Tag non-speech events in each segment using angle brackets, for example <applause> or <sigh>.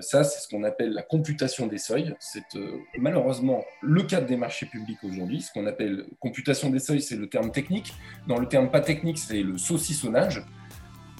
ça, c'est ce qu'on appelle la computation des seuils. C'est malheureusement le cadre des marchés publics aujourd'hui. Ce qu'on appelle computation des seuils, c'est le terme technique. Dans le terme pas technique, c'est le saucissonnage.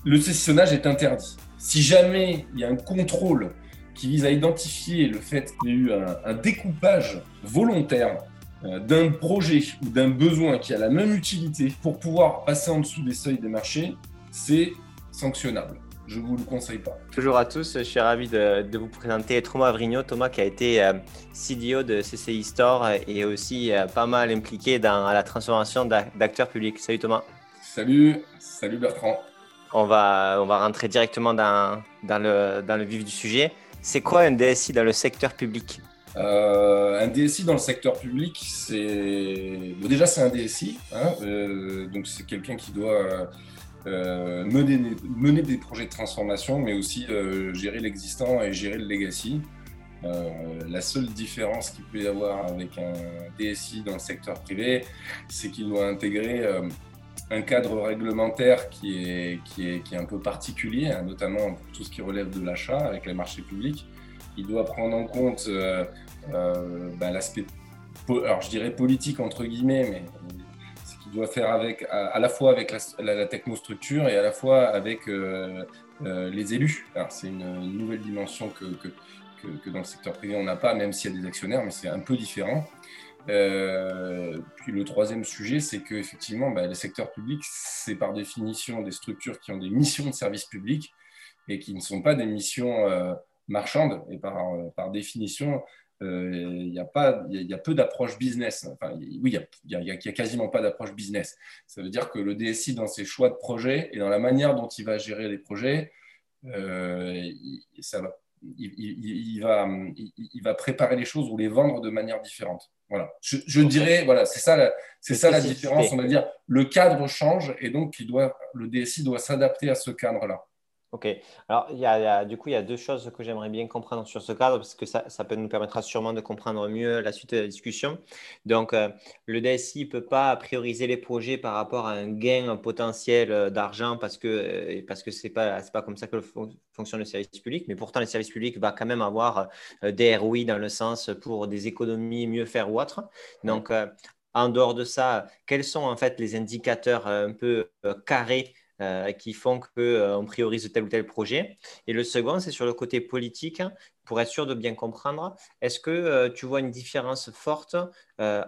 Le saucissonnage est interdit. Si jamais il y a un contrôle qui vise à identifier le fait qu'il y a eu un, découpage volontaire euh, d'un projet ou d'un besoin qui a la même utilité pour pouvoir passer en dessous des seuils des marchés, c'est sanctionnable. Je ne vous le conseille pas. Toujours à tous, je suis ravi de, vous présenter Thomas Avrigno. Thomas qui a été euh, CDO de CCI Store et aussi euh, pas mal impliqué dans la transformation d'acteurs publics. Salut Thomas. Salut, salut Bertrand. On va, on va rentrer directement dans, dans, le, dans le vif du sujet. C'est quoi un DSI dans le secteur public? Euh, un DSI dans le secteur public, c'est déjà c'est un DSI, hein, euh, donc c'est quelqu'un qui doit euh, mener, des projets de transformation, mais aussi gérer l'existant et gérer le legacy. la seule différence qu'il peut y avoir avec un DSI dans le secteur privé, c'est qu'il doit intégrer un cadre réglementaire qui est, qui est, qui est un peu particulier, hein, notamment pour tout ce qui relève de l'achat avec les marchés publics. Il doit prendre en compte euh, euh, ben, l'aspect, alors je dirais politique entre guillemets, mais doit faire avec, à, la fois avec la, technostructure et à la fois avec euh, les élus. c'est une, nouvelle dimension que, que, que, que, dans le secteur privé on n'a pas, même s'il y a des actionnaires, mais c'est un peu différent. Euh, puis le troisième sujet, c'est qu'effectivement, bah, le secteur public, c'est par définition des structures qui ont des missions de service public et qui ne sont pas des missions euh, marchandes. Et par, euh, par définition, il y, a pas, il y a peu d'approche business. Enfin, oui, il n'y a, a, quasiment pas d'approche business. Ça veut dire que le DSI, dans ses choix de projets et dans la manière dont il va gérer les projets, ça va il, va, il, va préparer les choses ou les vendre de manière différente. Voilà. Je, dirais, voilà, c'est ça, la, c'est ça la différence. On va dire, le cadre change et donc il doit, le DSI doit s'adapter à ce cadre-là. Ok. Alors, il y, a, du coup, il y a deux choses que j'aimerais bien comprendre sur ce cadre, parce que ça, ça, peut nous permettra sûrement de comprendre mieux la suite de la discussion. Donc, euh, le DSI ne peut pas prioriser les projets par rapport à un gain potentiel euh, d'argent, parce que euh, parce que ce n'est pas, pas comme ça que fonctionne le service public. Mais pourtant, le service public va quand même avoir des ROI dans le sens pour des économies, mieux faire ou autre. Donc, en dehors de ça, quels sont en fait les indicateurs un peu carrés euh, qui font qu'on euh, priorise tel ou tel projet. Et le second, c'est sur le côté politique, pour être sûr de bien comprendre. Est-ce que euh, tu vois une différence forte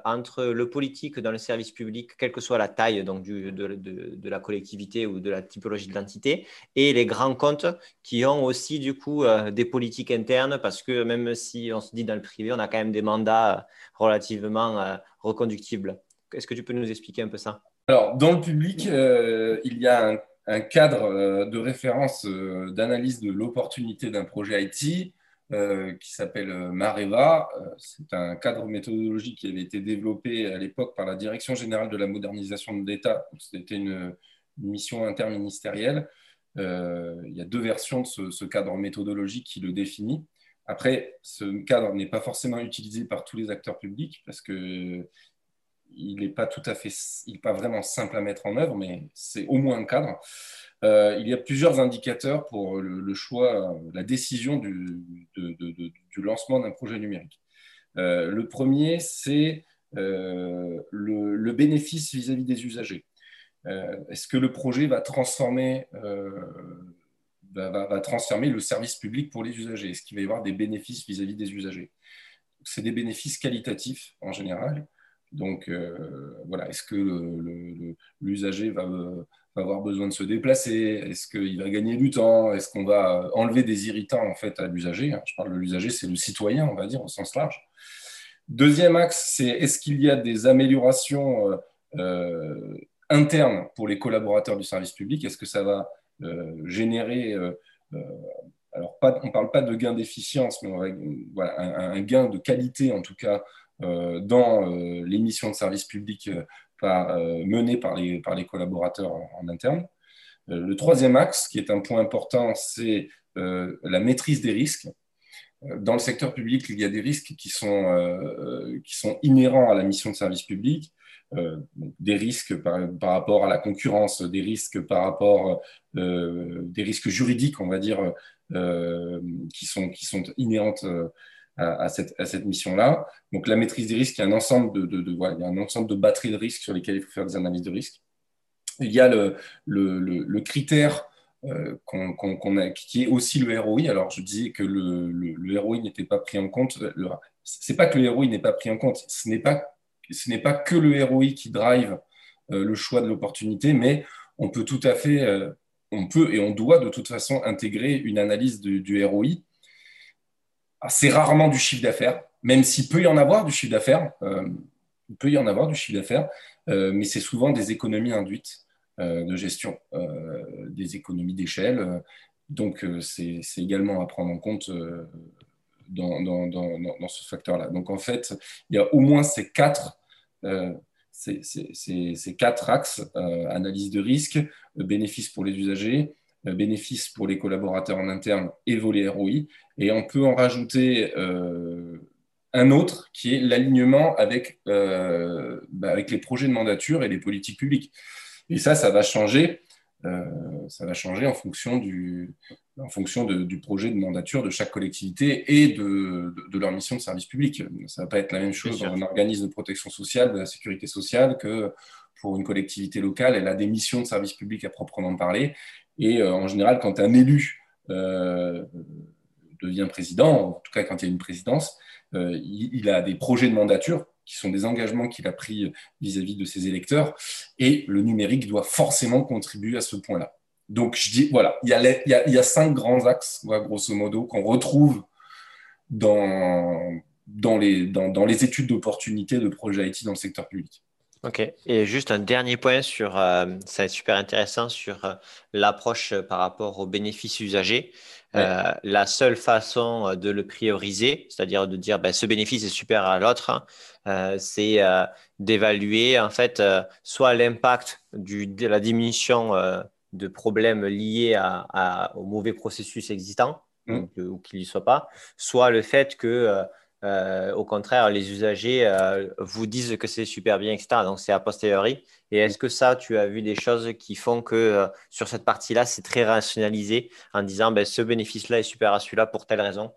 entre le politique dans le service public, quelle que soit la taille donc, de, la collectivité ou de la typologie de l'entité, et les grands comptes qui ont aussi du coup des politiques internes, parce que même si on se dit dans le privé, on a quand même des mandats relativement reconductibles. Est-ce que tu peux nous expliquer un peu ça? Alors, dans le public, euh, il y a un, cadre euh, de référence euh, d'analyse de l'opportunité d'un projet IT qui s'appelle Mareva. C'est un cadre méthodologique qui avait été développé à l'époque par la Direction générale de la modernisation de l'État. C'était une, mission interministérielle. il y a deux versions de ce, ce, cadre méthodologique qui le définit. Après, ce cadre n'est pas forcément utilisé par tous les acteurs publics parce que il n'est pas tout à fait, il n'est pas vraiment simple à mettre en œuvre, mais c'est au moins un cadre. Euh, il y a plusieurs indicateurs pour le, choix, la décision du, du lancement d'un projet numérique. Euh, le premier, c'est euh, le, bénéfice vis-à-vis des usagers. Est-ce que le projet va transformer, va, transformer le service public pour les usagers? Est-ce qu'il va y avoir des bénéfices vis-à-vis des usagers? C'est des bénéfices qualitatifs en général. Donc euh, voilà, est-ce que l'usager va, avoir besoin de se déplacer? Est-ce qu'il va gagner du temps? Est-ce qu'on va enlever des irritants en à l'usager? Je parle de l'usager, c'est le citoyen, on va dire, au sens large. Deuxième axe, c'est est-ce qu'il y a des améliorations euh, euh, internes pour les collaborateurs du service public? Est-ce que ça va générer alors, on ne parle pas de gain d'efficience, mais un, gain de qualité, en tout cas, euh, dans euh, les missions de service public euh, par les, par les collaborateurs en, interne. le troisième axe, qui est un point important, c'est la maîtrise des risques. Dans le secteur public, il y a des risques qui sont, inhérents à la mission de service public. des risques par, rapport à la concurrence, des risques par rapport des risques juridiques, on va dire, qui, sont, qui sont inhérentes à, cette, à cette mission-là. Donc la maîtrise des risques, il y a un ensemble de, de, il y a un ensemble de batteries de risques sur lesquelles il faut faire des analyses de risques. Il y a le, le, le, critère euh, qu'on qui est aussi le ROI. Alors, je disais que le, le, ROI n'était pas pris en compte. C'est pas que le ROI n'est pas pris en compte. Ce n'est pas, pas que le ROI qui drive euh, le choix de l'opportunité, mais on peut tout à fait, euh, on peut et on doit de toute façon intégrer une analyse du ROI. C'est rarement du chiffre d'affaires, même s'il peut y en avoir du chiffre d'affaires. il peut y en avoir du chiffre d'affaires, mais c'est souvent des économies induites. Euh, de gestion euh, des économies d'échelle. Donc, euh, c'est également à prendre en compte dans, ce facteur-là. Donc, en fait, il y a au moins ces quatre, ces, quatre axes analyse de risque, bénéfices pour les usagers, bénéfices pour les collaborateurs en interne et volet ROI. Et on peut en rajouter un autre qui est l'alignement avec, bah, avec les projets de mandature et les politiques publiques. Et ça, ça va changer. Euh, ça va changer en fonction, du, en fonction du projet de mandature de chaque collectivité et de, de, leur mission de service public. Ça ne va pas être la même chose dans un organisme de protection sociale, de la sécurité sociale, que pour une collectivité locale. Elle a des missions de service public à proprement parler. Et euh, en général, quand un élu euh, devient président, en tout cas quand il y a une présidence, il, il, a des projets de mandature qui sont des engagements qu'il a pris vis-à-vis de ses électeurs. Et le numérique doit forcément contribuer à ce point-là. Donc, je dis, voilà, il y a, cinq grands axes, grosso modo, qu'on retrouve dans, dans, les, dans, les études d'opportunité de projets IT dans le secteur public. Ok. Et juste un dernier point sur, euh, ça va être super intéressant sur euh, l'approche par rapport aux bénéfices usagers. Euh, la seule façon euh, de le prioriser, c'est-à-dire de dire ben, ce bénéfice est supérieur à l'autre, hein, euh, c'est d'évaluer en fait soit l'impact de la diminution de problèmes liés à, au mauvais processus existant, mmh. ou qu'il n'y soit pas, soit le fait que euh, au contraire, les usagers euh, vous disent que c'est super bien, etc. Donc, c'est a posteriori. Et est-ce que ça, tu as vu des choses qui font que euh, sur cette partie-là, c'est très rationalisé en disant ben, ce bénéfice-là est super à celui-là pour telle raison?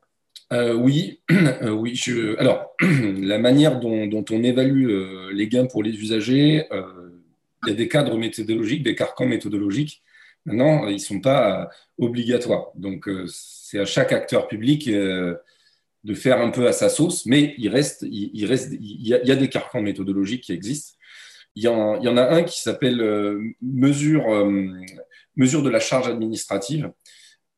Oui, <clears throat> oui. Alors, <clears throat> la manière dont, on évalue les gains pour les usagers, il y a des cadres méthodologiques, des carcans méthodologiques. Maintenant, ils ne sont pas obligatoires. Donc, c'est à chaque acteur public de faire un peu à sa sauce, mais il reste, il, reste, il y, a, des carcans méthodologiques qui existent. Il y en, a un qui s'appelle euh, mesure, euh, mesure de la charge administrative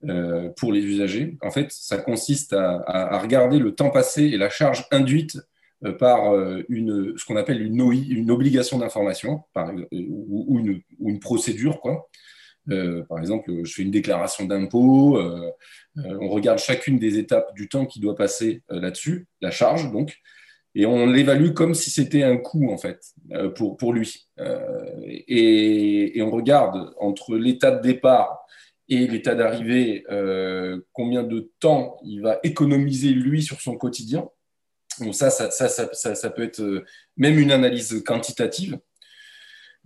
euh, pour les usagers. En fait, ça consiste à, regarder le temps passé et la charge induite par une, ce qu'on appelle une obligation d'information, ou, une, ou une procédure, quoi. Euh, par exemple, je fais une déclaration d'impôt, euh, euh, on regarde chacune des étapes du temps qui doit passer là-dessus, la charge donc, et on l'évalue comme si c'était un coût en fait pour, pour lui. Et, et, on regarde entre l'état de départ et l'état d'arrivée combien de temps il va économiser lui sur son quotidien. Donc ça, ça, ça, ça, ça peut être même une analyse quantitative.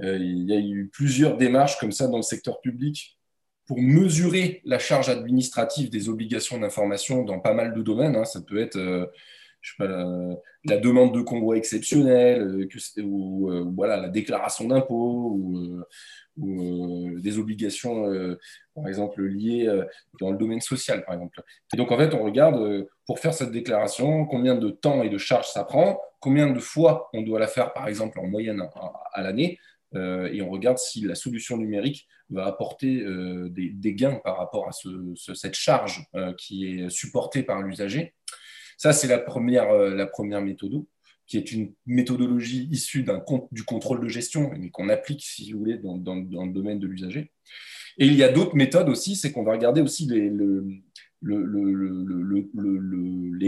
Euh, il y a eu plusieurs démarches comme ça dans le secteur public pour mesurer la charge administrative des obligations d'information dans pas mal de domaines. Hein. Ça peut être euh, la, demande de convoi exceptionnel, euh, ou voilà, la déclaration d'impôt, ou, des obligations, par exemple, liées dans le domaine social, par exemple. Et donc, en fait, on regarde, pour faire cette déclaration, combien de temps et de charges ça prend, combien de fois on doit la faire, par exemple, en moyenne à l'année, et on regarde si la solution numérique va apporter euh, des, gains par rapport à cette charge euh, qui est supportée par l'usager. Ça, c'est la première, la première méthode, qui est une méthodologie issue du contrôle de gestion, mais qu'on applique, si vous voulez, dans, le domaine de l'usager. Et il y a d'autres méthodes aussi, c'est qu'on va regarder aussi les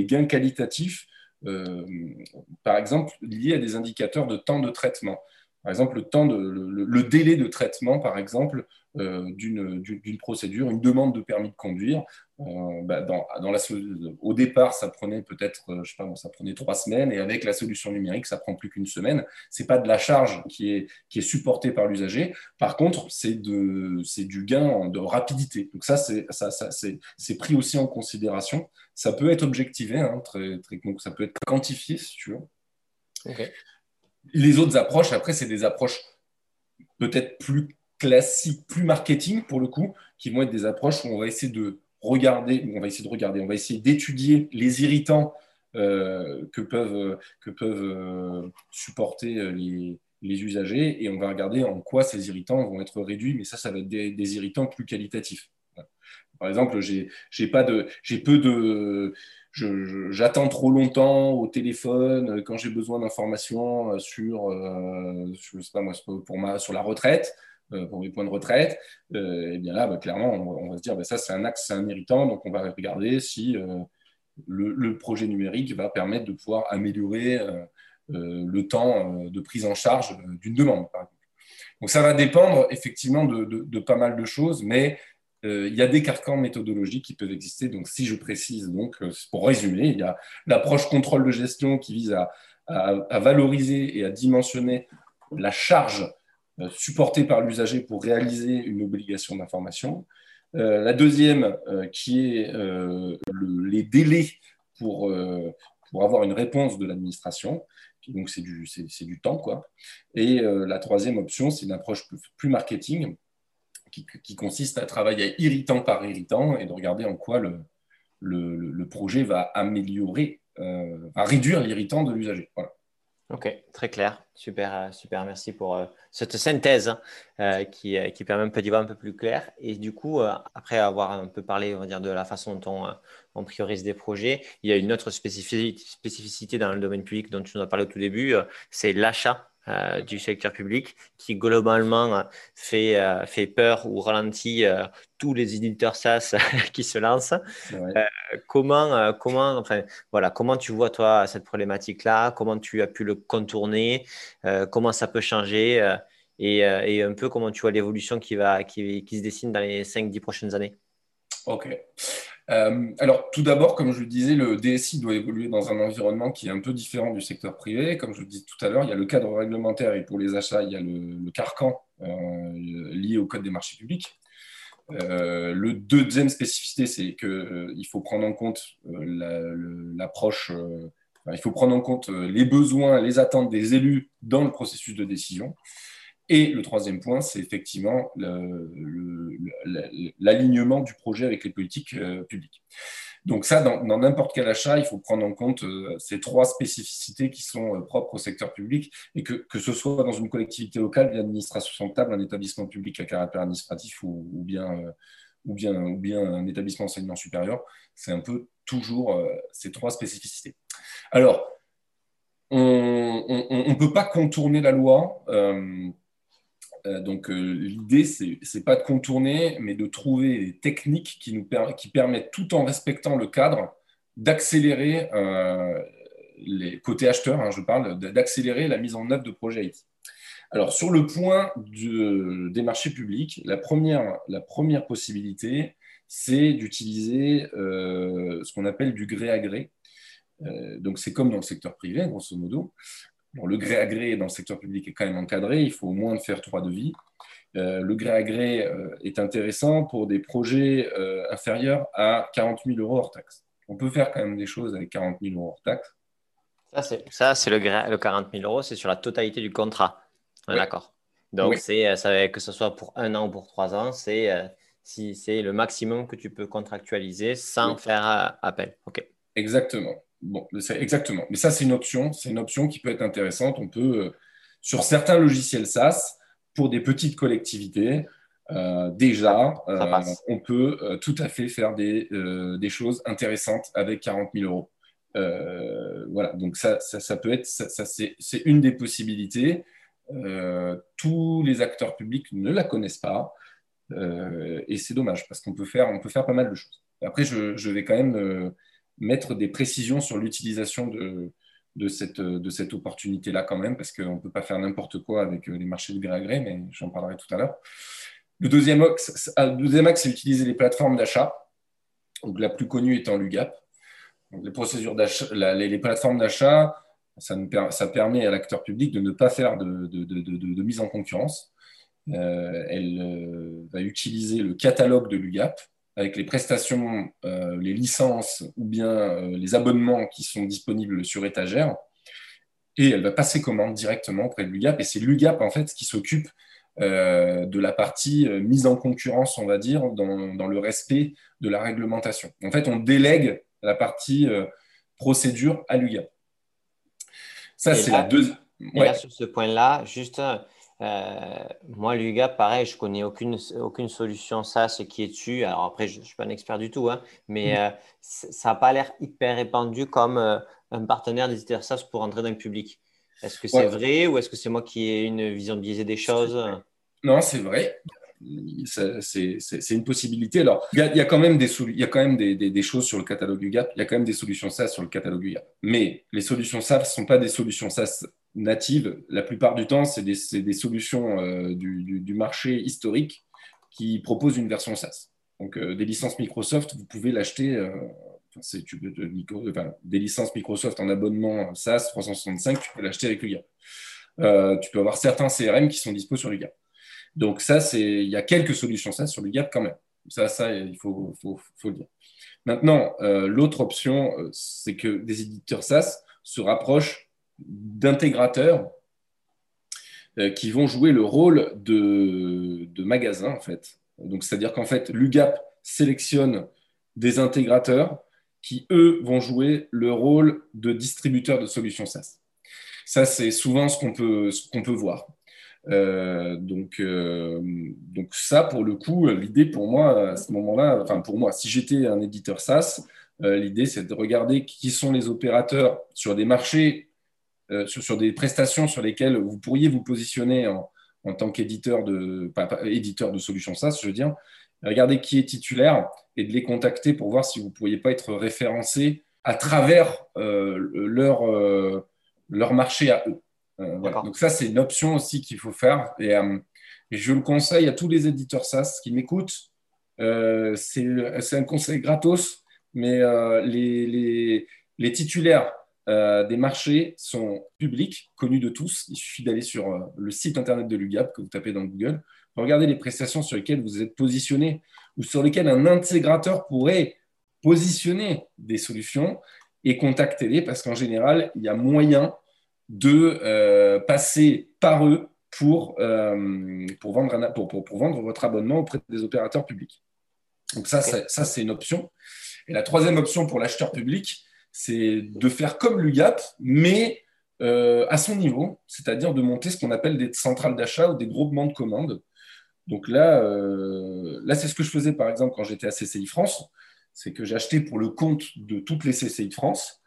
gains qualitatifs, par exemple, liés à des indicateurs de temps de traitement. Par exemple, le, délai de traitement, par exemple, euh, d'une procédure, une demande de permis de conduire. Euh, bah, au départ, ça prenait peut-être, euh, je sais pas, ça prenait trois semaines, et avec la solution numérique, ça prend plus qu'une semaine. C'est pas de la charge qui est, supportée par l'usager. Par contre, c'est du gain de rapidité. Donc ça, c'est pris aussi en considération. Ça peut être objectivé, hein, donc ça peut être quantifié, si tu veux. Les autres approches, après, c'est des approches peut-être plus classiques, plus marketing pour le coup, qui vont être des approches où on va essayer de regarder, on va essayer de regarder, on va essayer d'étudier les irritants euh, que peuvent, euh, supporter euh, les, usagers et on va regarder en quoi ces irritants vont être réduits, mais ça, ça va être des irritants plus qualitatifs. Par exemple, j'ai peu de j'attends trop longtemps au téléphone euh, quand j'ai besoin d'informations euh, sur, euh, je sais pas moi, pour ma, sur la retraite, pour mes points de retraite, et bien là, bah, clairement, on, va se dire, bah, ça c'est un axe, c'est un irritant, donc on va regarder si le, projet numérique va permettre de pouvoir améliorer le temps de prise en charge d'une demande. Donc ça va dépendre effectivement de, de, pas mal de choses, mais euh, il y a des carcans méthodologiques qui peuvent exister. Donc, si je précise, donc, euh, pour résumer, il y a l'approche contrôle de gestion qui vise à, valoriser et à dimensionner la charge euh, supportée par l'usager pour réaliser une obligation d'information. la deuxième, qui est les délais pour, avoir une réponse de l'administration. Donc, c'est du, du, temps. Quoi. Et la troisième option, c'est une approche plus marketing qui, consiste à travailler irritant par irritant et de regarder en quoi le, le, projet va améliorer, euh, va réduire l'irritant de l'usager. Ok, très clair. Super, euh, super. Merci pour euh, cette synthèse hein, qui, qui, permet un peu d'y voir un peu plus clair. Et du coup, après avoir un peu parlé, on va dire, de la façon dont on, on, priorise des projets, il y a une autre spécificité dans le domaine public dont tu nous as parlé au tout début, c'est l'achat euh, du secteur public qui globalement euh, fait, euh, fait peur ou ralentit tous les éditeurs SaaS <laughs> qui se lancent. comment, comment, enfin, voilà, comment tu vois toi cette problématique-là? Comment tu as pu le contourner? Comment ça peut changer? Et, et, un peu comment tu vois l'évolution qui, va, qui, qui se dessine dans les 5-10 prochaines années? Ok. Euh, alors, tout d'abord, comme je le disais, le DSI doit évoluer dans un environnement qui est un peu différent du secteur privé. Comme je le disais tout à l'heure, il y a le cadre réglementaire et pour les achats, il y a le, carcan euh, lié au code des marchés publics. Euh, le deuxième spécificité, c'est qu'il faut prendre en compte l'approche, il faut prendre en compte les besoins, les attentes des élus dans le processus de décision. Et le troisième point, c'est effectivement l'alignement du projet avec les politiques euh, publiques. Donc ça, dans n'importe quel achat, il faut prendre en compte euh, ces trois spécificités qui sont euh, propres au secteur public et que, que ce soit dans une collectivité locale, une administration table, un établissement public à caractère administratif ou, bien, ou, bien, ou bien un établissement enseignement supérieur, c'est un peu toujours ces trois spécificités. Alors, on ne peut pas contourner la loi. Euh, donc euh, l'idée, c'est n'est pas de contourner, mais de trouver des techniques qui, nous qui permettent, tout en respectant le cadre, d'accélérer, euh, les côtés acheteurs, hein, je parle, d'accélérer la mise en œuvre de projets IT. Alors sur le point des marchés publics, la première, la première possibilité, c'est d'utiliser ce qu'on appelle du gré à gré. donc c'est comme dans le secteur privé, grosso modo le gré à gré dans le secteur public est quand même encadré, il faut au moins faire trois devis. Euh, le gré à gré euh, est intéressant pour des projets euh, inférieurs à 40 000 euros hors taxe. On peut faire quand même des choses avec 40 000 euros hors taxe. Ça, c'est le, le 40 000 euros, c'est sur la totalité du contrat. D'accord. Donc, c'est que ce soit pour un an ou pour trois ans, c'est si, le maximum que tu peux contractualiser sans faire appel. OK. Exactement. Bon, exactement. Mais ça, c'est une option. C'est une option qui peut être intéressante. On peut, euh, sur certains logiciels SaaS, pour des petites collectivités, euh, déjà, euh, on peut tout à fait faire des, des, choses intéressantes avec 40 000 euros. voilà, donc ça, ça, peut être, ça, c'est une des possibilités. tous les acteurs publics ne la connaissent pas. et c'est dommage parce qu'on peut faire, on peut faire pas mal de choses. Après, je, je vais quand même mettre des précisions sur l'utilisation de, cette, opportunité-là quand même, parce qu'on ne peut pas faire n'importe quoi avec les marchés de gré à gré, mais j'en parlerai tout à l'heure. Le deuxième axe, deuxième axe c'est utiliser les plateformes d'achat. Donc, la plus connue étant l'UGAP. les procédures les, plateformes d'achat, ça, permet à l'acteur public de ne pas faire de, mise en concurrence. Euh, elle euh, va utiliser le catalogue de l'UGAP avec les prestations, euh, les licences ou bien les abonnements qui sont disponibles sur étagère. Et elle va passer commande directement auprès de l'UGAP. Et c'est l'UGAP en fait qui s'occupe de la partie mise en concurrence, on va dire, dans, dans, le respect de la réglementation. En fait, on délègue la partie procédure à l'UGAP. Ça, c'est la deuxième. Ouais. sur ce point-là, juste euh, moi, l'UGAP, pareil, je connais aucune, aucune solution SaaS qui est dessus. Alors après, je ne suis pas un expert du tout, hein, mais mm. euh, ça n'a pas l'air hyper répandu comme euh, un partenaire d'éditeur SaaS pour entrer dans le public. Est-ce que c'est vrai ou est-ce que c'est moi qui ai une vision biaisée des choses? Non, c'est vrai. C'est une possibilité. Alors, il y, a, quand même, des, il y a quand même des, des, choses sur le catalogue UGAP. Il y a quand même des solutions SaaS sur le catalogue UGAP. Mais les solutions SaaS ne sont pas des solutions SaaS natives. La plupart du temps, c'est des, solutions euh, du, marché historique qui proposent une version SaaS. Donc, euh, des licences Microsoft, vous pouvez l'acheter. Euh, des licences Microsoft en abonnement SaaS 365, tu peux l'acheter avec l'UGAP. tu peux avoir certains CRM qui sont dispo sur l'UGAP. Donc ça, il y a quelques solutions SaaS sur l'UGAP quand même. Ça, ça, il faut le dire. Maintenant, l'autre option, c'est que des éditeurs SaaS se rapprochent d'intégrateurs euh, qui vont jouer le rôle de, magasin, en fait. Donc, c'est-à-dire qu'en fait, l'UGAP sélectionne des intégrateurs qui, eux, vont jouer le rôle de distributeurs de solutions SaaS. Ça, c'est souvent ce qu'on peut, peut voir. Euh, donc, euh, donc ça, pour le coup, l'idée pour moi, à ce moment-là, enfin pour moi, si j'étais un éditeur SaaS, l'idée c'est de regarder qui sont les opérateurs sur des marchés euh, sur, des prestations sur lesquelles vous pourriez vous positionner en, tant qu'éditeur de, éditeur de solutions SaaS, je veux dire, regardez qui est titulaire et de les contacter pour voir si vous ne pourriez pas être référencé à travers euh, leur, euh, leur marché à eux. Donc ça, c'est une option aussi qu'il faut faire. Et, je le conseille à tous les éditeurs SaaS qui m'écoutent. c'est un conseil gratos, mais les, les, les, titulaires euh, des marchés sont publics, connus de tous. Il suffit d'aller sur euh, le site internet de l'UGAP que vous tapez dans Google. Regardez les prestations sur lesquelles vous êtes positionné ou sur lesquelles un intégrateur pourrait positionner des solutions et contactez-les parce qu'en général, il y a moyen de euh, passer par eux pour, pour, vendre pour, pour, vendre votre abonnement auprès des opérateurs publics. Donc ça, ça c'est une option. Et la troisième option pour l'acheteur public, c'est de faire comme l'UGAP, mais euh, à son niveau, c'est-à-dire de monter ce qu'on appelle des centrales d'achat ou des groupements de commandes. Donc là, euh, là c'est ce que je faisais par exemple quand j'étais à CCI France, c'est que j'achetais pour le compte de toutes les CCI de France.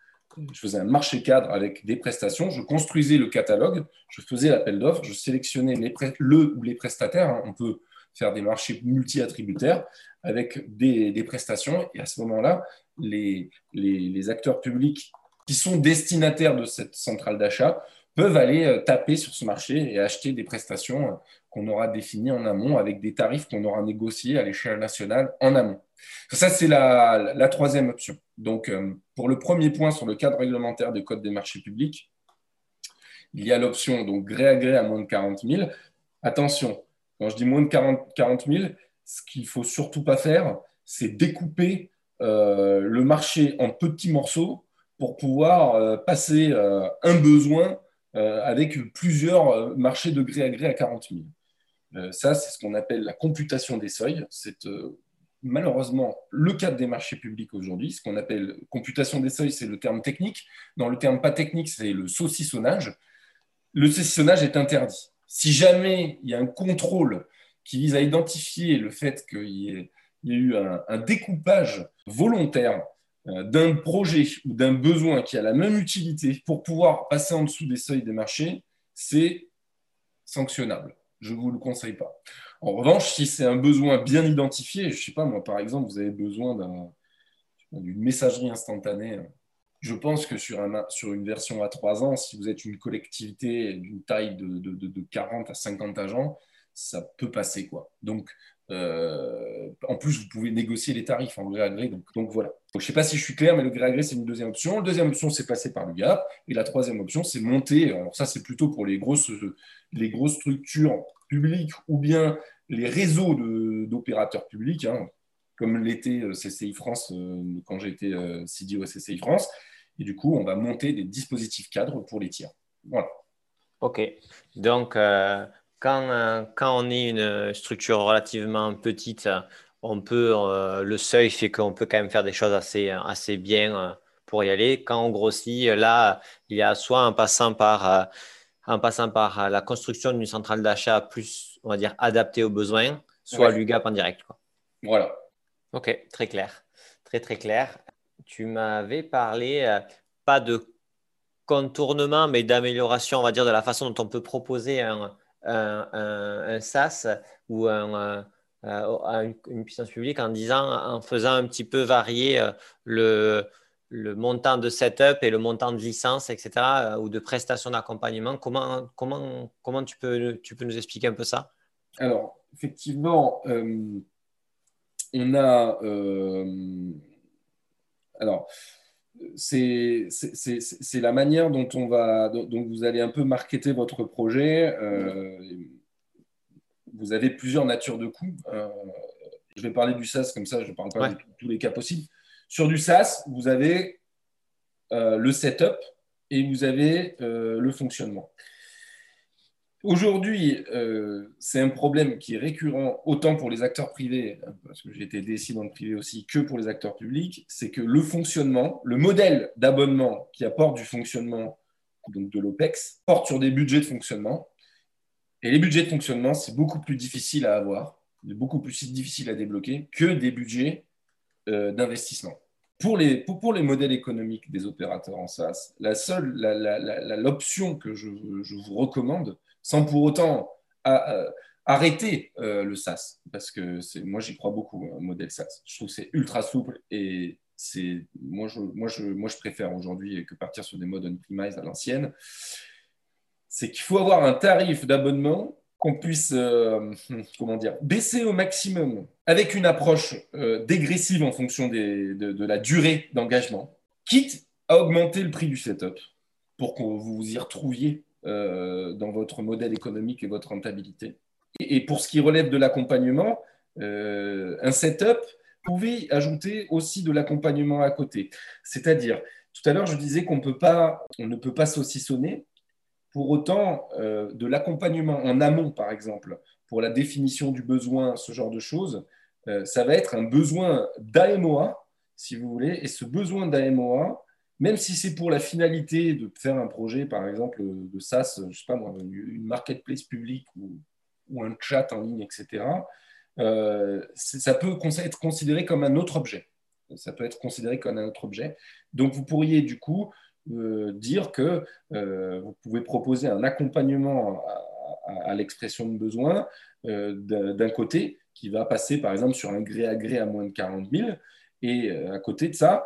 Je faisais un marché cadre avec des prestations, je construisais le catalogue, je faisais l'appel d'offres, je sélectionnais le ou les prestataires. Hein. On peut faire des marchés multi-attributaires avec des, des, prestations. Et à ce moment-là, les, acteurs publics qui sont destinataires de cette centrale d'achat peuvent aller euh, taper sur ce marché et acheter des prestations euh, qu'on aura définies en amont avec des tarifs qu'on aura négociés à l'échelle nationale en amont. Ça, c'est la, la, troisième option. Donc, euh, pour le premier point sur le cadre réglementaire des codes des marchés publics, il y a l'option donc gré à gré à moins de 40 000. Attention, quand je dis moins de 40, 40 000, ce qu'il ne faut surtout pas faire, c'est découper le marché en petits morceaux pour pouvoir euh, passer euh, un besoin avec plusieurs marchés de gré à gré à 40 000. ça, c'est ce qu'on appelle la computation des seuils. C'est malheureusement le cadre des marchés publics aujourd'hui. Ce qu'on appelle computation des seuils, c'est le terme technique. Dans le terme pas technique, c'est le saucissonnage. Le saucissonnage est interdit. Si jamais il y a un contrôle qui vise à identifier le fait qu'il y ait il y a eu un, découpage volontaire euh, d'un projet ou d'un besoin qui a la même utilité pour pouvoir passer en dessous des seuils des marchés, c'est sanctionnable. Je ne vous le conseille pas. En revanche, si c'est un besoin bien identifié, je ne sais pas, moi par exemple, vous avez besoin d'une messagerie instantanée, je pense que sur, un, sur une version à 3 ans, si vous êtes une collectivité d'une taille de, de, de, 40 à 50 agents, ça peut passer. Quoi. Donc, euh, en plus, vous pouvez négocier les tarifs en gré à gré. Donc, voilà. je ne sais pas si je suis clair, mais le gré à gré, c'est une deuxième option. La deuxième option, c'est passer par le GAP. Et la troisième option, c'est monter. Alors ça, c'est plutôt pour les grosses, les grosses structures publiques ou bien les réseaux d'opérateurs publics, hein, comme l'était euh, CCI France euh, quand j'étais CDO à CCI France. Et du coup, on va monter des dispositifs cadres pour les tiers. Voilà. OK. Donc, quand, quand, on est une structure relativement petite, on peut, euh, le seuil fait qu'on peut quand même faire des choses assez, assez bien euh, pour y aller. Quand on grossit, là, il y a soit en passant par, euh, en passant par la construction d'une centrale d'achat plus, on va dire, adaptée aux besoins, soit l'UGAP en direct. Quoi. Voilà. OK, très clair. Très, très clair. Tu m'avais parlé, pas de contournement, mais d'amélioration, on va dire, de la façon dont on peut proposer un, un, un, SaaS ou un, euh, une, puissance publique en disant, en faisant un petit peu varier euh, le, montant de setup et le montant de licence, etc., euh, ou de prestations d'accompagnement. Comment, comment, comment tu, peux, tu peux nous expliquer un peu ça? Alors, effectivement, on a. alors, c'est la manière dont, on va, dont vous allez un peu marketer votre projet. Euh, vous avez plusieurs natures de coûts. Euh, je vais parler du SaaS comme ça, je ne parle pas de tous les cas possibles. Sur du SaaS, vous avez euh, le setup et vous avez le fonctionnement. Aujourd'hui, euh, c'est un problème qui est récurrent autant pour les acteurs privés, parce que j'ai été DSI dans privé aussi, que pour les acteurs publics, c'est que le fonctionnement, le modèle d'abonnement qui apporte du fonctionnement, donc de l'OPEX, porte sur des budgets de fonctionnement. Et les budgets de fonctionnement, c'est beaucoup plus difficile à avoir, beaucoup plus difficile à débloquer que des budgets euh, d'investissement. Pour les, pour, les, modèles économiques des opérateurs en SaaS, la seule, l'option que je, je vous recommande, sans pour autant arrêter euh, le SaaS, parce que moi j'y crois beaucoup au modèle SaaS. Je trouve que c'est ultra souple et moi je, préfère aujourd'hui que partir sur des modes on-premise à l'ancienne. C'est qu'il faut avoir un tarif d'abonnement qu'on puisse euh, <laughs> comment dire, baisser au maximum avec une approche euh, dégressive en fonction de, de, la durée d'engagement, quitte à augmenter le prix du setup pour que vous y retrouviez euh, dans votre modèle économique et votre rentabilité. Et, pour ce qui relève de l'accompagnement, euh, un setup, vous pouvez ajouter aussi de l'accompagnement à côté. C'est-à-dire, tout à l'heure, je disais qu'on on ne peut pas saucissonner. Pour autant, euh, de l'accompagnement en amont, par exemple, pour la définition du besoin, ce genre de choses, ça va être un besoin d'AMOA, si vous voulez. Et ce besoin d'AMOA, même si c'est pour la finalité de faire un projet, par exemple, de SaaS, je sais pas une marketplace publique ou, un chat en ligne, etc., euh, ça peut être considéré comme un autre objet. Ça peut être considéré comme un autre objet. Donc, vous pourriez du coup euh, dire que euh, vous pouvez proposer un accompagnement à, l'expression de besoin d'un côté qui va passer, par exemple, sur un gré à gré à moins de 40 000. Et à côté de ça,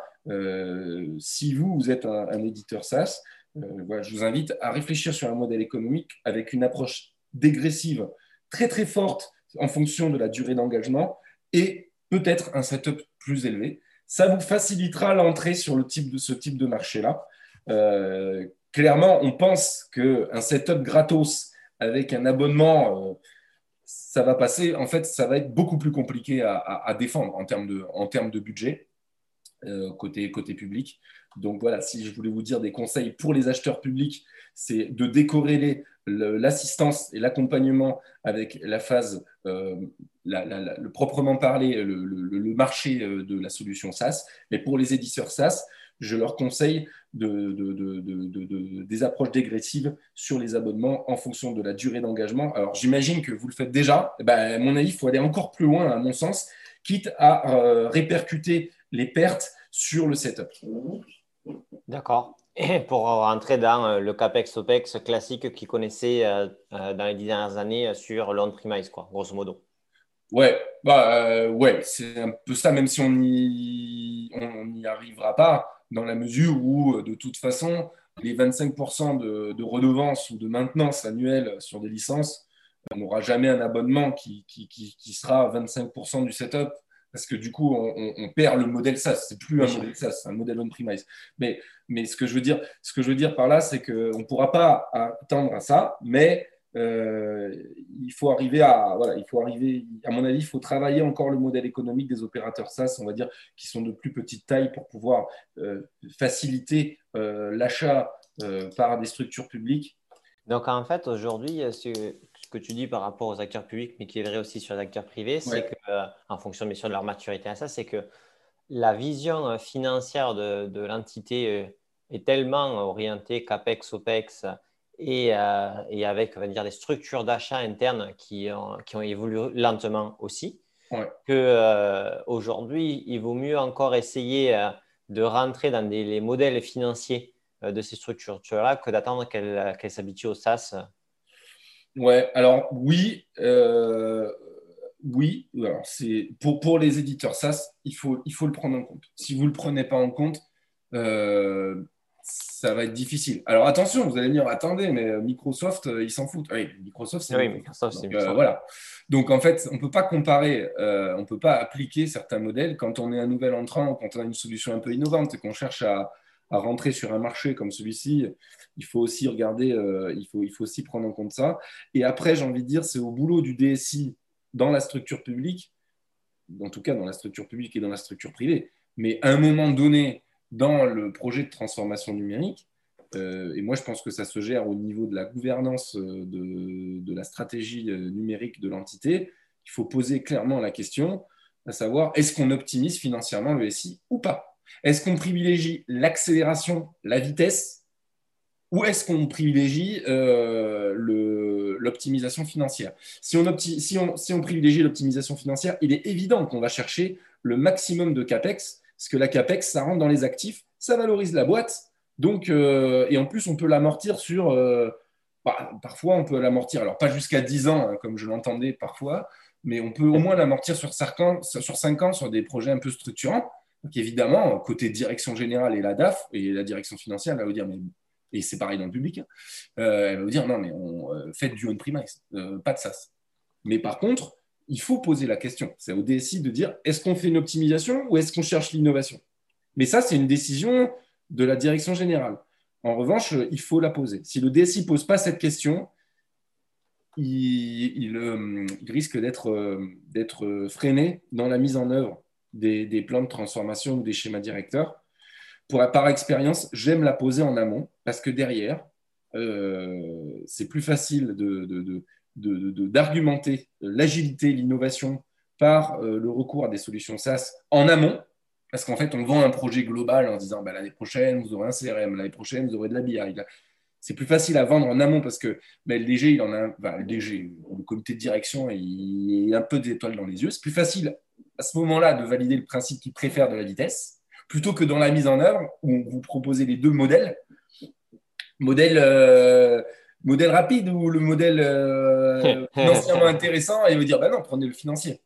si vous, êtes un, éditeur SaaS, euh, je vous invite à réfléchir sur un modèle économique avec une approche dégressive très très forte en fonction de la durée d'engagement et peut-être un setup plus élevé. Ça vous facilitera l'entrée sur ce type de marché-là. Euh, clairement, on pense qu'un setup gratos avec un abonnement, ça va passer. En fait, ça va être beaucoup plus compliqué à, défendre en termes de budget. Euh, côté, côté public. Donc voilà, si je voulais vous dire des conseils pour les acheteurs publics, c'est de décorréler l'assistance et l'accompagnement avec la phase, euh, le proprement parler, le, marché euh, de la solution SaaS. Mais pour les éditeurs SaaS, je leur conseille de, des approches dégressives sur les abonnements en fonction de la durée d'engagement. Alors j'imagine que vous le faites déjà. Eh ben, mon avis, il faut aller encore plus loin, à mon sens, quitte à répercuter les pertes sur le setup. D'accord. Et pour rentrer dans euh, le CAPEX-OPEX classique qu'ils connaissaient euh, euh, dans les dernières années sur l'on-premise, quoi, grosso modo. Ouais, bah, ouais c'est un peu ça, même si on n'y on arrivera pas. dans la mesure où, de toute façon, les 25% de, de redevances ou de maintenance annuelle sur des licences, on n'aura jamais un abonnement qui, qui, qui, sera 25% du setup parce que du coup, on, perd le modèle SaaS. C'est plus un modèle SaaS, c'est un modèle on-premise. Mais, mais ce, que je veux dire, ce que je veux dire par là, c'est qu'on ne pourra pas attendre à ça, mais euh, il faut arriver à, voilà, il faut arriver, à mon avis, il faut travailler encore le modèle économique des opérateurs SaaS, on va dire, qui sont de plus petite taille pour pouvoir euh, faciliter euh, l'achat par des structures publiques. Donc en fait, aujourd'hui, ce que tu dis par rapport aux acteurs publics, mais qui est vrai aussi sur les acteurs privés, c'est que, en fonction bien sûr de leur maturité à ça, c'est que la vision financière de, de l'entité est tellement orientée CAPEX, OPEX, euh, et, avec on va dire, des structures d'achat internes qui ont, qui ont, évolué lentement aussi. Ouais. Que euh, aujourd'hui, il vaut mieux encore essayer euh, de rentrer dans les modèles financiers de ces structures-là que d'attendre qu'elles s'habituent au SaaS. Ouais, alors oui, oui. Alors, pour, pour les éditeurs SaaS, il faut, il faut le prendre en compte. Si vous ne le prenez pas en compte, ça va être difficile. Alors attention, vous allez me dire, attendez, mais euh, Microsoft, euh, ils s'en foutent. Oui, Microsoft, c'est oui, Microsoft. Donc, euh, voilà. Donc en fait, on ne peut pas comparer, on ne peut pas appliquer certains modèles quand on est un nouvel entrant, quand on a une solution un peu innovante et qu'on cherche à, rentrer sur un marché comme celui-ci. Il faut aussi regarder, il, faut, il faut aussi prendre en compte ça. Et après, j'ai envie de dire, c'est au boulot du DSI dans la structure publique, en tout cas dans la structure publique et dans la structure privée. Mais à un moment donné, dans le projet de transformation numérique. Euh, et moi, je pense que ça se gère au niveau de la gouvernance euh, de, la stratégie euh, numérique de l'entité. Il faut poser clairement la question, à savoir, est-ce qu'on optimise financièrement le SI ou pas? Est-ce qu'on privilégie l'accélération, la vitesse, ou est-ce qu'on privilégie l'optimisation financière? Si on, privilégie l'optimisation financière, il est évident qu'on va chercher le maximum de CAPEX parce que la CAPEX, ça rentre dans les actifs, ça valorise la boîte. Donc, euh, et en plus, on peut l'amortir sur. Euh, bah, parfois, on peut l'amortir, alors pas jusqu'à 10 ans, hein, comme je l'entendais parfois, mais on peut au moins l'amortir sur 5 ans sur des projets un peu structurants. Évidemment, côté direction générale et la DAF, et la direction financière, elle va vous dire, et c'est pareil dans le public, hein, euh, elle va vous dire, non, mais on, faites du on-premise, pas de SaaS. Mais par contre, il faut poser la question. C'est au DSI de dire est-ce qu'on fait une optimisation ou est-ce qu'on cherche l'innovation? Mais ça, c'est une décision de la direction générale. En revanche, il faut la poser. Si le DSI ne pose pas cette question, il, euh, risque euh, d'être freiné dans la mise en œuvre des, plans de transformation ou des schémas directeurs. Pour, par expérience, j'aime la poser en amont parce que derrière, euh, c'est plus facile de d'argumenter l'agilité, l'innovation par euh, le recours à des solutions SaaS en amont, parce qu'en fait, on vend un projet global en disant bah, l'année prochaine, vous aurez un CRM, l'année prochaine, vous aurez de la BI. C'est plus facile à vendre en amont parce que bah, le DG, il en a, le DG, le comité de direction, il a un peu d'étoiles dans les yeux. C'est plus facile à ce moment-là de valider le principe qu'il préfère de la vitesse, plutôt que dans la mise en œuvre où vous proposez les deux modèles. Modèle euh, modèle rapide ou le modèle euh, <laughs> financièrement intéressant et vous dire bah non, prenez le financier.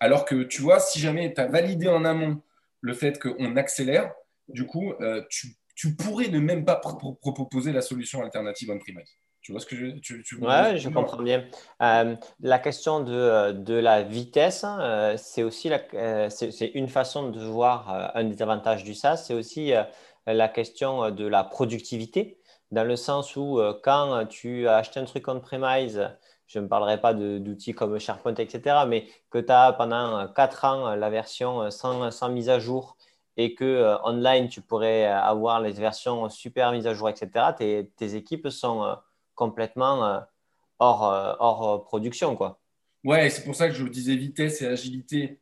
Alors que tu vois, si jamais tu as validé en amont le fait qu'on accélère, du coup, euh, tu, tu, pourrais ne même pas proposer la solution alternative en premise Tu vois ce que je tu, tu Ouais, je comprends bien. Euh, la question de, de la vitesse, hein, c'est aussi la, c'est, une façon de voir un des avantages du SaaS. C'est aussi la question de la productivité dans le sens où euh, quand tu as acheté un truc on-premise, je ne parlerai pas d'outils comme SharePoint, etc., mais que tu as pendant 4 ans la version sans, sans mise à jour et que euh, online, tu pourrais avoir les versions super mises à jour, etc., tes, tes équipes sont euh, complètement hors, hors production. Quoi. Ouais, c'est pour ça que je disais vitesse et agilité.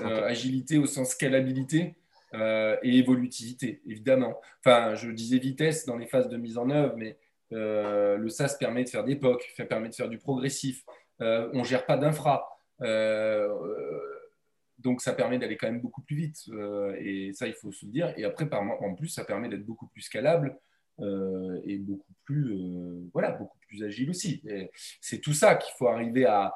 agilité au sens scalabilité. Euh, et évolutivité, évidemment. Enfin, je disais vitesse dans les phases de mise en œuvre, mais euh, le SaaS permet de faire des POC, permet de faire du progressif. Euh, on ne gère pas d'infra. donc, ça permet d'aller quand même beaucoup plus vite. et ça, il faut se le dire. Et après, en plus, ça permet d'être beaucoup plus scalable et beaucoup plus, voilà, beaucoup plus agile aussi. C'est tout ça qu'il faut arriver à,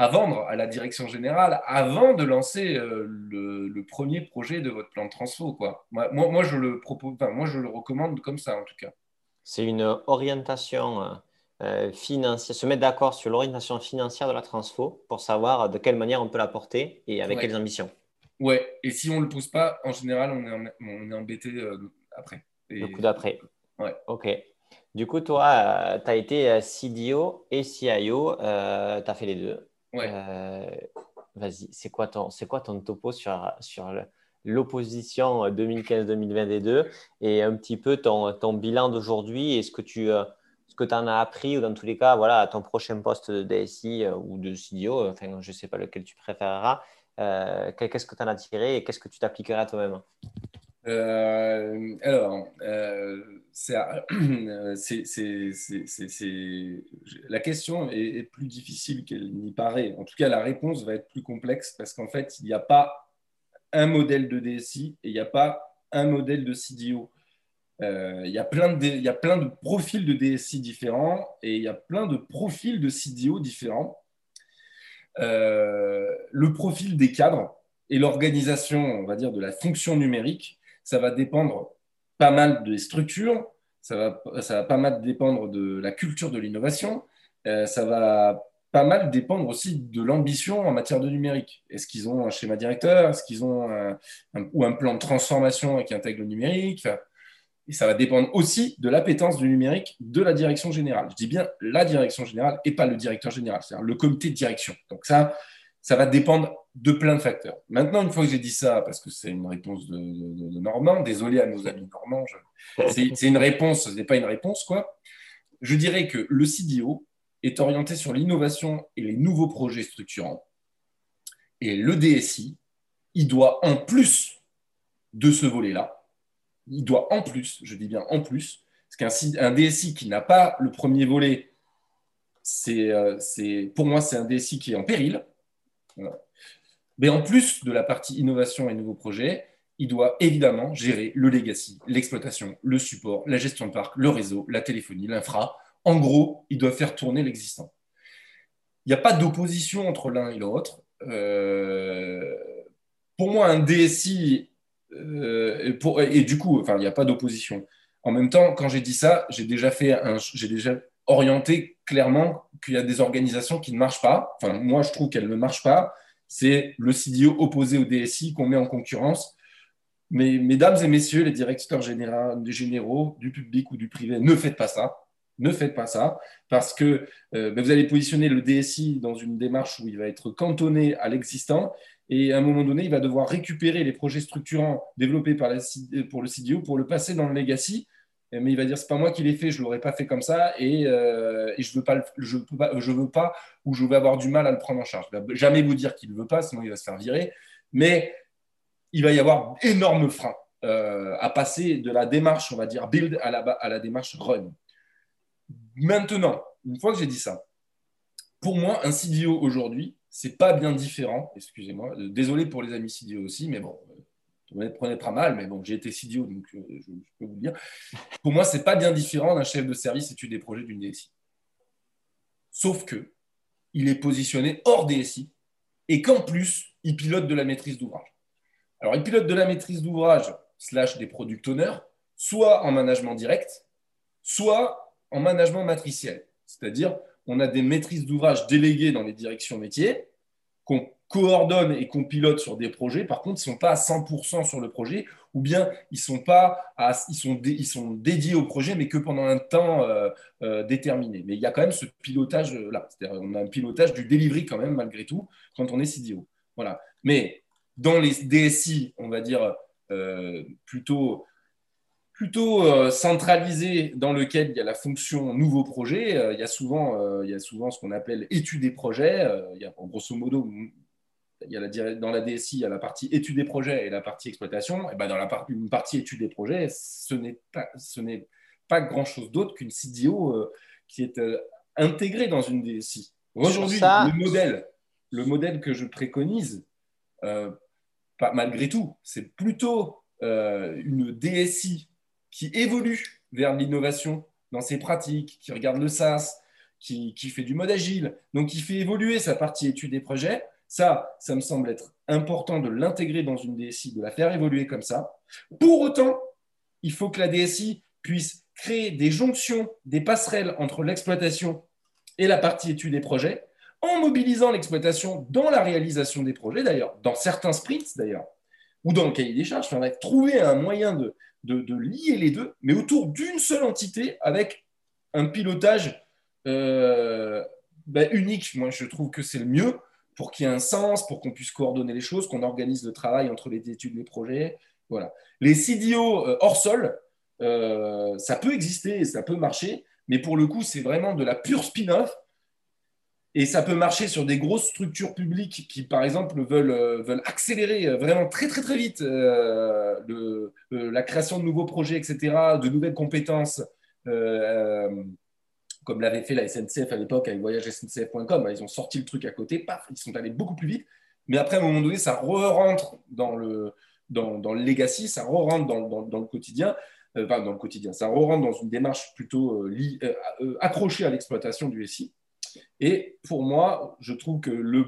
à vendre à la direction générale avant de lancer euh, le, premier projet de votre plan de transfo. Quoi. Moi, moi, je le propose, moi, je le recommande comme ça en tout cas. C'est une orientation euh, euh, financière, se mettre d'accord sur l'orientation financière de la transfo pour savoir de quelle manière on peut la porter et avec quelles ambitions. Ouais, et si on ne le pose pas, en général, on est, on est embêté après. Le coup d'après. Ouais. Ok. Du coup, toi, tu as été CDO et CIO, tu as fait les deux. Euh, vas-y, c'est quoi, ton, quoi ton topo sur, sur l'opposition 2015-2020 des deux? Et un petit peu ton, ton bilan d'aujourd'hui et ce que tu euh, ce que en as appris ou dans tous les cas, voilà, à ton prochain poste de DSI euh, ou de CDO, enfin, je ne sais pas lequel tu préféreras, qu'est-ce que tu en as tiré et qu'est-ce que tu t'appliqueras toi-même? Euh, alors, euh, <clears throat> la question est, plus difficile qu'elle n'y paraît. En tout cas, la réponse va être plus complexe parce qu'en fait, il n'y a pas un modèle de DSI et il n'y a pas un modèle de CDO. Euh, il, y a plein de, il y a plein de profils de DSI différents et il y a plein de profils de CDO différents. le profil des cadres et l'organisation, on va dire, de la fonction numérique ça va dépendre pas mal des structures, ça va, pas mal dépendre de la culture de l'innovation, euh, ça va pas mal dépendre aussi de l'ambition en matière de numérique. Est-ce qu'ils ont un schéma directeur? Est-ce qu'ils ont un, ou un plan de transformation qui intègre le numérique? Et ça va dépendre aussi de l'appétence du numérique de la direction générale. Je dis bien la direction générale et pas le directeur général, c'est-à-dire le comité de direction. Donc ça, ça va dépendre de plein de facteurs. Maintenant, une fois que j'ai dit ça, parce que c'est une réponse de, Normand, désolé à nos amis normands, c'est une réponse, ce n'est pas une réponse, quoi. Je dirais que le CDO est orienté sur l'innovation et les nouveaux projets structurants. Et le DSI, il doit en plus de ce volet-là, il doit en plus, je dis bien en plus, parce qu'un DSI qui n'a pas le premier volet, c'est, euh, pour moi, c'est un DSI qui est en péril mais en plus de la partie innovation et nouveaux projets, il doit évidemment gérer le legacy, l'exploitation, le support, la gestion de parc, le réseau, la téléphonie, l'infra. En gros, il doit faire tourner l'existant. Il n'y a pas d'opposition entre l'un et l'autre. Euh, pour moi, un DSI, euh, et du coup, enfin, il n'y a pas d'opposition. En même temps, quand j'ai dit ça, j'ai déjà fait j'ai déjà orienté clairement qu'il y a des organisations qui ne marchent pas. Enfin, moi, je trouve qu'elles ne marchent pas c'est le CDO opposé au DSI qu'on met en concurrence. Mais mesdames et messieurs, les directeurs généraux, du public ou du privé, ne faites pas ça. Ne faites pas ça, parce que euh, ben, vous allez positionner le DSI dans une démarche où il va être cantonné à l'existant, et à un moment donné, il va devoir récupérer les projets structurants développés par pour le CDO pour le passer dans le legacy, mais il va dire c'est pas moi qui l'ai fait, je l'aurais pas fait comme ça et, euh, je veux pas, je pas, je veux pas ou je vais avoir du mal à le prendre en charge. Il va jamais vous dire qu'il ne veut pas, sinon il va se faire virer. Mais il va y avoir énorme frein euh, à passer de la démarche, on va dire build à la, à la démarche run. Maintenant, une fois que j'ai dit ça, pour moi, un CDO aujourd'hui, c'est pas bien différent. Excusez-moi, désolé pour les amis CDO aussi, mais bon, vous me prenez pas mal, mais bon, j'ai été CDO, donc euh, je, peux vous le dire. Pour moi, ce n'est pas bien différent d'un chef de service études des projets d'une DSI. Sauf que il est positionné hors DSI et qu'en plus, il pilote de la maîtrise d'ouvrage. Alors, il pilote de la maîtrise d'ouvrage slash des product owners, soit en management direct, soit en management matriciel. C'est-à-dire, on a des maîtrises d'ouvrage déléguées dans les directions métiers qu'on coordonnent et qu'on pilote sur des projets, par contre, ils ne sont pas à 100% sur le projet, ou bien ils sont, pas ils sont, ils sont dédiés au projet, mais que pendant un temps euh, euh, déterminé. Mais il y a quand même ce pilotage-là. C'est-à-dire on a un pilotage du delivery quand même, malgré tout, quand on est CDO. Voilà. Mais dans les DSI, on va dire euh, plutôt plutôt centralisé dans lequel il y a la fonction nouveau projet. il, y a souvent, il y a souvent ce qu'on appelle études des projets. il y a, grosso modo, il y a la, dans la DSI, il y a la partie études des projets et la partie exploitation. Et ben dans la une partie études des projets, ce n'est pas, ce n'est pas grand-chose d'autre qu'une CDO euh, qui est euh, intégrée dans une DSI. Aujourd'hui, le, modèle, le modèle que je préconise, euh, pas, malgré tout, c'est plutôt une DSI qui évolue vers l'innovation dans ses pratiques, qui regarde le SaaS, qui, fait du mode agile, donc qui fait évoluer sa partie études et projets. Ça, ça me semble être important de l'intégrer dans une DSI, de la faire évoluer comme ça. Pour autant, il faut que la DSI puisse créer des jonctions, des passerelles entre l'exploitation et la partie études et projets, en mobilisant l'exploitation dans la réalisation des projets, d'ailleurs, dans certains sprints, d'ailleurs, ou dans le cahier des charges. Enfin, trouver un moyen de, de, lier les deux, mais autour d'une seule entité avec un pilotage euh, ben, unique. Moi, je trouve que c'est le mieux pour qu'il y ait un sens, pour qu'on puisse coordonner les choses, qu'on organise le travail entre les études les projets. Voilà. Les CDO euh, hors sol, euh, ça peut exister ça peut marcher, mais pour le coup, c'est vraiment de la pure spin-off. Et ça peut marcher sur des grosses structures publiques qui, par exemple, veulent, euh, veulent accélérer vraiment très, très, très vite la création de nouveaux projets, etc., de nouvelles compétences, comme l'avait fait la SNCF à l'époque avec voyagesncf.com. Ils ont sorti le truc à côté, ils sont allés beaucoup plus vite. Mais après, à un moment donné, ça re-rentre dans le, dans, le legacy, ça re-rentre dans, le quotidien. Euh, dans le quotidien. Ça rentre dans une démarche plutôt euh, euh, accrochée à l'exploitation du SI. Et pour moi, je trouve que le,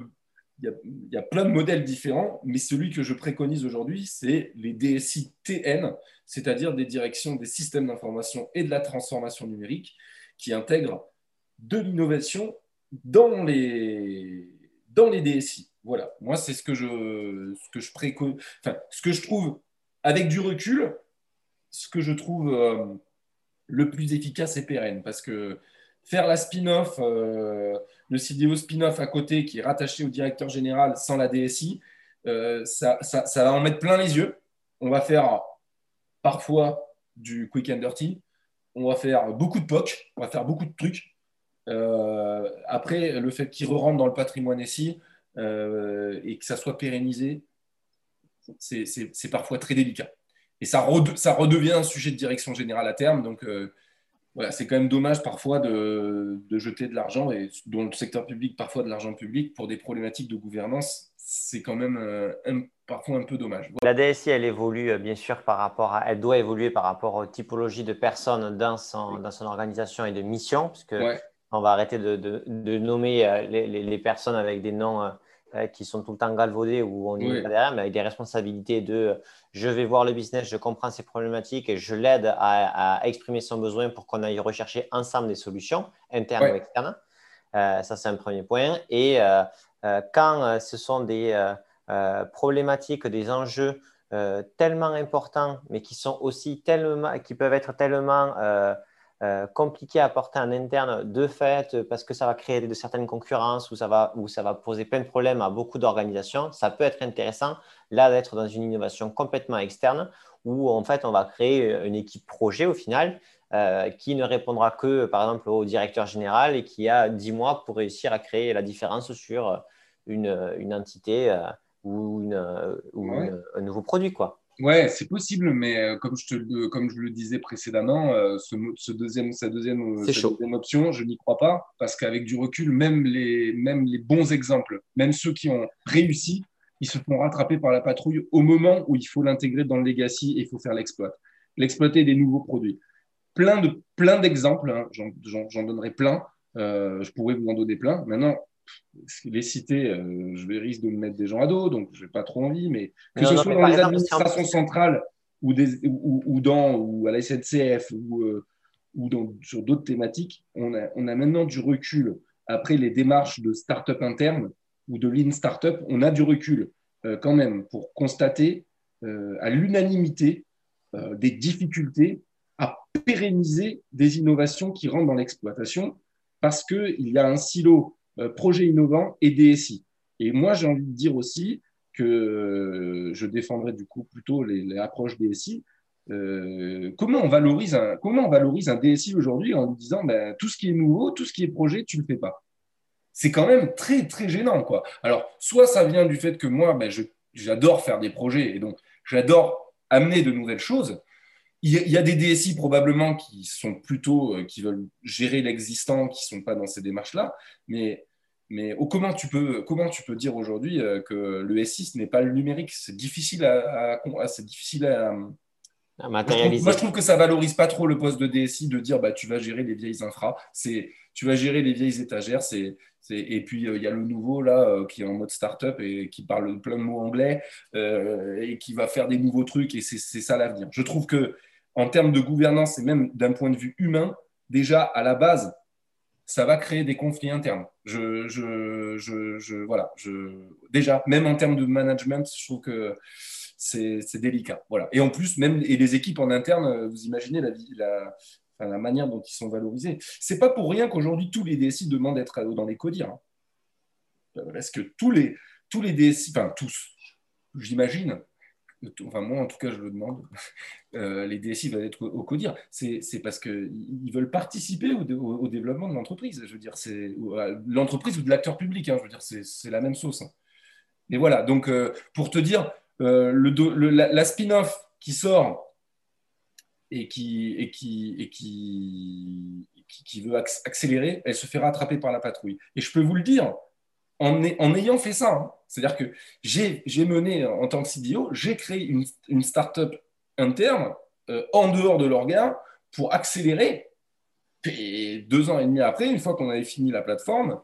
il y, a, plein de modèles différents, mais celui que je préconise aujourd'hui, c'est les DSI TN, c'est-à-dire des directions des systèmes d'information et de la transformation numérique, qui intègrent de l'innovation dans les, dans les DSI. Voilà, moi, c'est ce que je, ce que je préconise, enfin, ce que je trouve avec du recul, ce que je trouve euh, le plus efficace et pérenne. Parce que faire la spin-off, euh, le CDO spin-off à côté qui est rattaché au directeur général sans la DSI, euh, ça, va en mettre plein les yeux. On va faire parfois du quick and dirty. On va faire beaucoup de POC, on va faire beaucoup de trucs. après, le fait qu'il re rentre dans le patrimoine SI et que ça soit pérennisé, c'est parfois très délicat et ça, ça, redevient un sujet de direction générale à terme. Donc, euh, voilà, c'est quand même dommage parfois de, jeter de l'argent, et dans le secteur public, parfois de l'argent public, pour des problématiques de gouvernance. C'est quand même euh, parfois un peu dommage. La DSI, elle évolue euh, bien sûr par rapport à, elle doit évoluer par rapport aux typologies de personnes dans son, dans son organisation et de mission, puisque on va arrêter de, de, nommer les, les, personnes avec des noms qui sont tout le temps galvaudés ou on est derrière, mais avec des responsabilités de je vais voir le business, je comprends ses problématiques et je l'aide à, exprimer son besoin pour qu'on aille rechercher ensemble des solutions internes ou externes. Euh, ça, c'est un premier point. Et euh, euh, quand ce sont des problématiques, des enjeux tellement importants, mais qui sont aussi tellement, qui peuvent être tellement euh, compliqué à porter en interne de fait parce que ça va créer de certaines concurrences ou ça va, ou ça va poser plein de problèmes à beaucoup d'organisations, ça peut être intéressant là d'être dans une innovation complètement externe où en fait on va créer une équipe projet au final euh, qui ne répondra que par exemple au directeur général et qui a 10 mois pour réussir à créer la différence sur une, une entité euh, ou, une, ou un nouveau produit. quoi. Ouais, c'est possible, mais euh, comme, je te, comme je le disais précédemment, euh, ce, deuxième, sa, deuxième, deuxième option, je n'y crois pas, parce qu'avec du recul, même les, même les bons exemples, même ceux qui ont réussi, ils se font rattraper par la patrouille au moment où il faut l'intégrer dans le legacy et il faut faire l'exploit, l'exploiter des nouveaux produits. Plein de plein d'exemples, hein, j'en donnerai plein, euh, je pourrais vous en donner plein. Maintenant, les cités, euh, je vais risque de me mettre des gens à dos, donc je n'ai pas trop envie, mais que ce soit dans les administrations centrales ou, des, ou, dans, ou à la SNCF ou, euh, ou dans, sur d'autres thématiques, on a, on a maintenant du recul. Après les démarches de start-up interne ou de lean start-up, on a du recul euh, quand même pour constater à l'unanimité des difficultés à pérenniser des innovations qui rentrent dans l'exploitation parce qu'il y a un silo euh, projet innovant et DSI. Et moi, j'ai envie de dire aussi que euh, je défendrai du coup plutôt les, approches DSI. Euh, comment, on valorise un, comment on valorise un DSI aujourd'hui en disant ben, tout ce qui est nouveau, tout ce qui est projet, tu ne le fais pas? C'est quand même très, très gênant. Quoi. Alors, soit ça vient du fait que moi, ben, j'adore faire des projets et donc j'adore amener de nouvelles choses. Il y, a des DSI probablement qui sont plutôt, euh, qui veulent gérer l'existant, qui sont pas dans ces démarches-là. Mais, mais oh, comment, tu peux, comment tu peux dire aujourd'hui euh, que le S6 n'est pas le numérique? C'est difficile à, c'est difficile à, Moi je, trouve, que ça valorise pas trop le poste de DSI de dire bah, tu vas gérer les vieilles infras, tu vas gérer les vieilles étagères, c'est et puis, euh, il y a le nouveau, là, euh, qui est en mode startup et qui parle plein de mots anglais euh, et qui va faire des nouveaux trucs. Et c'est ça l'avenir. Je trouve que en termes de gouvernance et même d'un point de vue humain, déjà, à la base, ça va créer des conflits internes. Je, je, je, je, déjà, même en termes de management, je trouve que c'est délicat. Voilà. Et en plus, même et les équipes en interne, vous imaginez la, manière dont ils sont valorisés. C'est pas pour rien qu'aujourd'hui tous les DSI demandent d'être dans les CODIR. Hein. Parce que tous les, tous les DSI, enfin tous, j'imagine, enfin moi en tout cas je le demande, <laughs> euh, les DSI veulent être au, CODIR. C'est parce qu'ils veulent participer au, développement de l'entreprise. Je veux dire, c'est l'entreprise ou de l'acteur public. Hein. je veux dire, c'est la même sauce. Hein. Et voilà, donc euh, pour te dire, euh, la spin-off qui sort et qui, veut accélérer, elle se fait rattraper par la patrouille. Et je peux vous le dire, en, ayant fait ça, hein, c'est-à-dire que j'ai mené en tant que CDO, j'ai créé une, une start-up interne euh, en dehors de l'organe pour accélérer. Et deux ans et demi après, une fois qu'on avait fini la plateforme,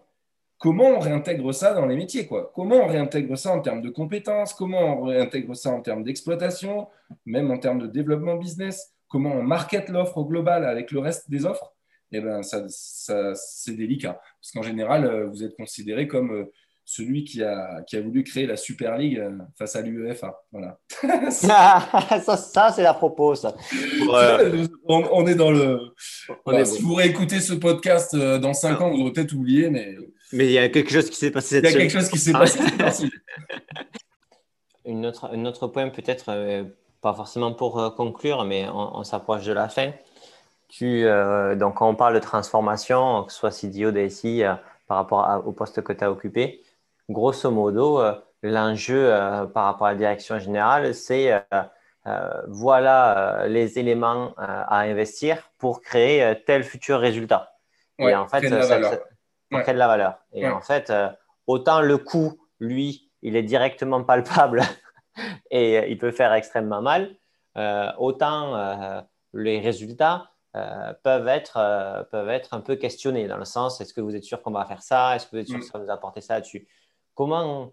comment on réintègre ça dans les métiers quoi? Comment on réintègre ça en termes de compétences? Comment on réintègre ça en termes d'exploitation? Même en termes de développement business? Comment on market l'offre au global avec le reste des offres, eh ben, ça, c'est délicat. Parce qu'en général, euh, vous êtes considéré comme euh, celui qui a, qui a voulu créer la Super League euh, face à l'UEFA. Voilà. <laughs> <laughs> ça, ça c'est la propos, ça. <laughs> On, est dans le. Bah, si vous réécoutez ce podcast dans 5 ans, vous aurez peut-être oublié, mais. Mais il y a quelque chose qui s'est passé cette Il y a quelque chose qui s'est passé. une autre, un autre point, peut-être pas forcément pour euh, conclure, mais on, s'approche de la fin. Tu, euh, donc, quand on parle de transformation, que ce soit CDO, DSI, euh, par rapport au poste que tu as occupé, grosso modo, l'enjeu par rapport à la direction générale, c'est voilà les éléments à investir pour créer tel futur résultat. et en fait, ça, créer de la valeur. Et en fait, autant le coût, lui, il est directement palpable <laughs> et euh, il peut faire extrêmement mal, euh, autant euh, les résultats peuvent, être, peuvent être un peu questionnés dans le sens est-ce que vous êtes sûr qu'on va faire ça? Est-ce que vous êtes sûr mm. que ça va nous apporter ça là-dessus? Comment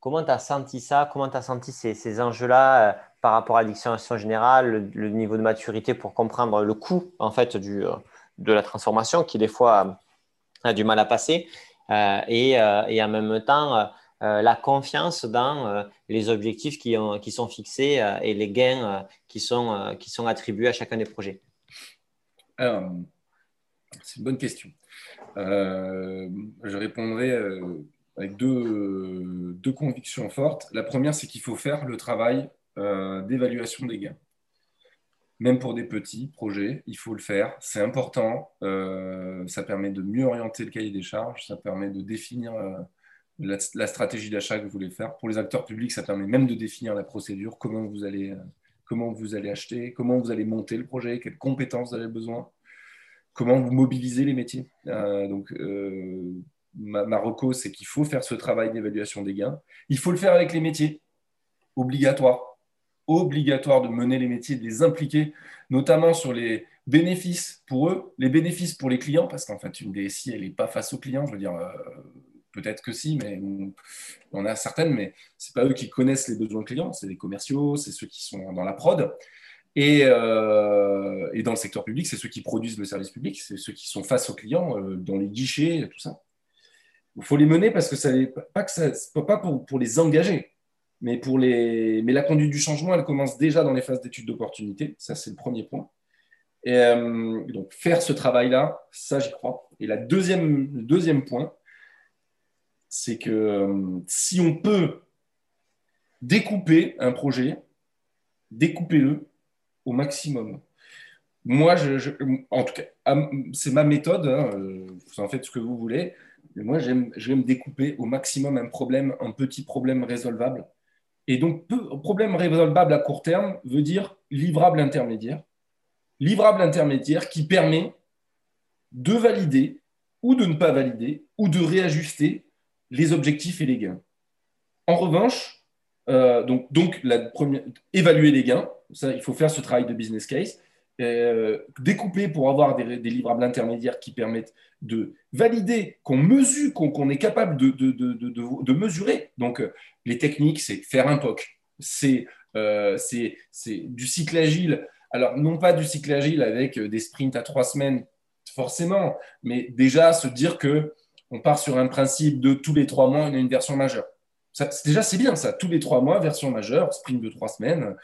comment tu as senti ça? Comment tu as senti ces, ces enjeux-là par rapport à l'addiction générale, le, niveau de maturité pour comprendre le coût en fait du, de la transformation qui des fois a du mal à passer et, et, en même temps euh, la confiance dans euh, les objectifs qui, sont fixés euh, et les gains qui, sont, qui sont attribués à chacun des projets C'est une bonne question. je répondrai avec deux, deux, convictions fortes. La première, c'est qu'il faut faire le travail d'évaluation des gains. Même pour des petits projets, il faut le faire. C'est important. ça permet de mieux orienter le cahier des charges. Ça permet de définir la, stratégie d'achat que vous voulez faire. Pour les acteurs publics, ça permet même de définir la procédure, comment vous allez, euh, comment vous allez acheter, comment vous allez monter le projet, quelles compétences vous avez besoin, comment vous mobilisez les métiers. Euh, donc, euh, ma, ma c'est qu'il faut faire ce travail d'évaluation des gains. Il faut le faire avec les métiers, obligatoire. Obligatoire de mener les métiers, de les impliquer, notamment sur les bénéfices pour eux, les bénéfices pour les clients, parce qu'en fait, une DSI, elle n'est pas face aux clients. Je veux dire, Peut-être que si, mais on a certaines, mais ce n'est pas eux qui connaissent les besoins clients, c'est les commerciaux, c'est ceux qui sont dans la prod. Euh, et, dans le secteur public, c'est ceux qui produisent le service public, c'est ceux qui sont face aux clients, euh, dans les guichets, tout ça. Il faut les mener parce que ça pas que ça, pas pour, les engager, mais pour les. Mais la conduite du changement, elle commence déjà dans les phases d'études d'opportunité. Ça, c'est le premier point. Euh, donc faire ce travail-là, ça, j'y crois. Et la deuxième, le deuxième point, c'est que euh, si on peut découper un projet, découpez-le au maximum. Moi, en tout cas, c'est ma méthode, hein, euh, vous en faites ce que vous voulez, mais moi, j'aime me découper au maximum un problème, un petit problème résolvable. Et donc, problème résolvable à court terme veut dire livrable intermédiaire. Livrable intermédiaire qui permet de valider ou de ne pas valider ou de réajuster les objectifs et les gains. En revanche, euh, donc, donc la première, évaluer les gains, Ça, il faut faire ce travail de business case. Euh, découper pour avoir des, livrables intermédiaires qui permettent de valider, qu'on mesure, qu'on est capable de, de, mesurer. Donc, euh, les techniques, c'est faire un POC, c'est du cycle agile. Alors, non pas du cycle agile avec des sprints à trois semaines, forcément, mais déjà se dire que on part sur un principe de tous les trois mois, on a une version majeure. Ça, déjà, c'est bien ça, tous les trois mois, version majeure, sprint de trois semaines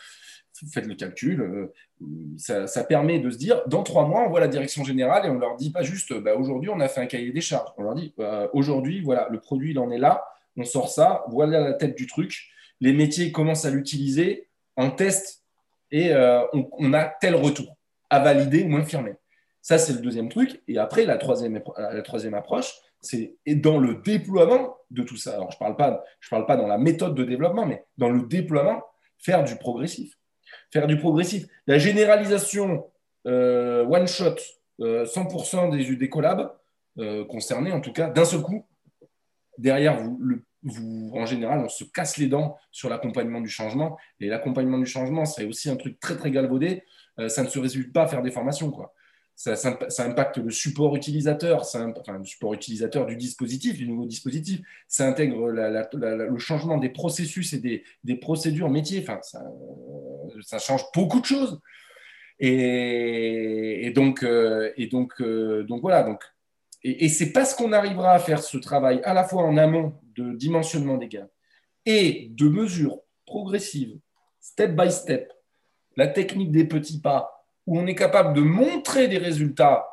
faites le calcul. Euh, ça, permet de se dire, dans trois mois, on voit la direction générale et on leur dit pas juste, bah, aujourd'hui, on a fait un cahier des charges. On leur dit, bah, aujourd'hui, voilà, le produit, il en est là, on sort ça, voilà la tête du truc. Les métiers commencent à l'utiliser, on teste et euh, on, a tel retour à valider ou infirmer. Ça, c'est le deuxième truc. Et après, la troisième approche, c'est dans le déploiement de tout ça. Alors, je ne parle, pas, je parle pas dans la méthode de développement, mais dans le déploiement, faire du progressif faire du progressif. La généralisation euh, one shot, 100% euh, des, des collabs euh, concernés, en tout cas, d'un seul coup, derrière vous, en général, on se casse les dents sur l'accompagnement du changement. Et l'accompagnement du changement, c'est aussi un truc très, très galvaudé. ça ne se résulte pas à faire des formations. Ça, impacte le support utilisateur, le support utilisateur du dispositif, du nouveau dispositif. Ça intègre le changement des processus et des, procédures métiers. Enfin, ça, change beaucoup de choses. Et, donc, euh, euh, donc voilà. Et, et c'est parce qu'on arrivera à faire ce travail à la fois en amont de dimensionnement des gains et de mesures progressives, step by step, la technique des petits pas où on est capable de montrer des résultats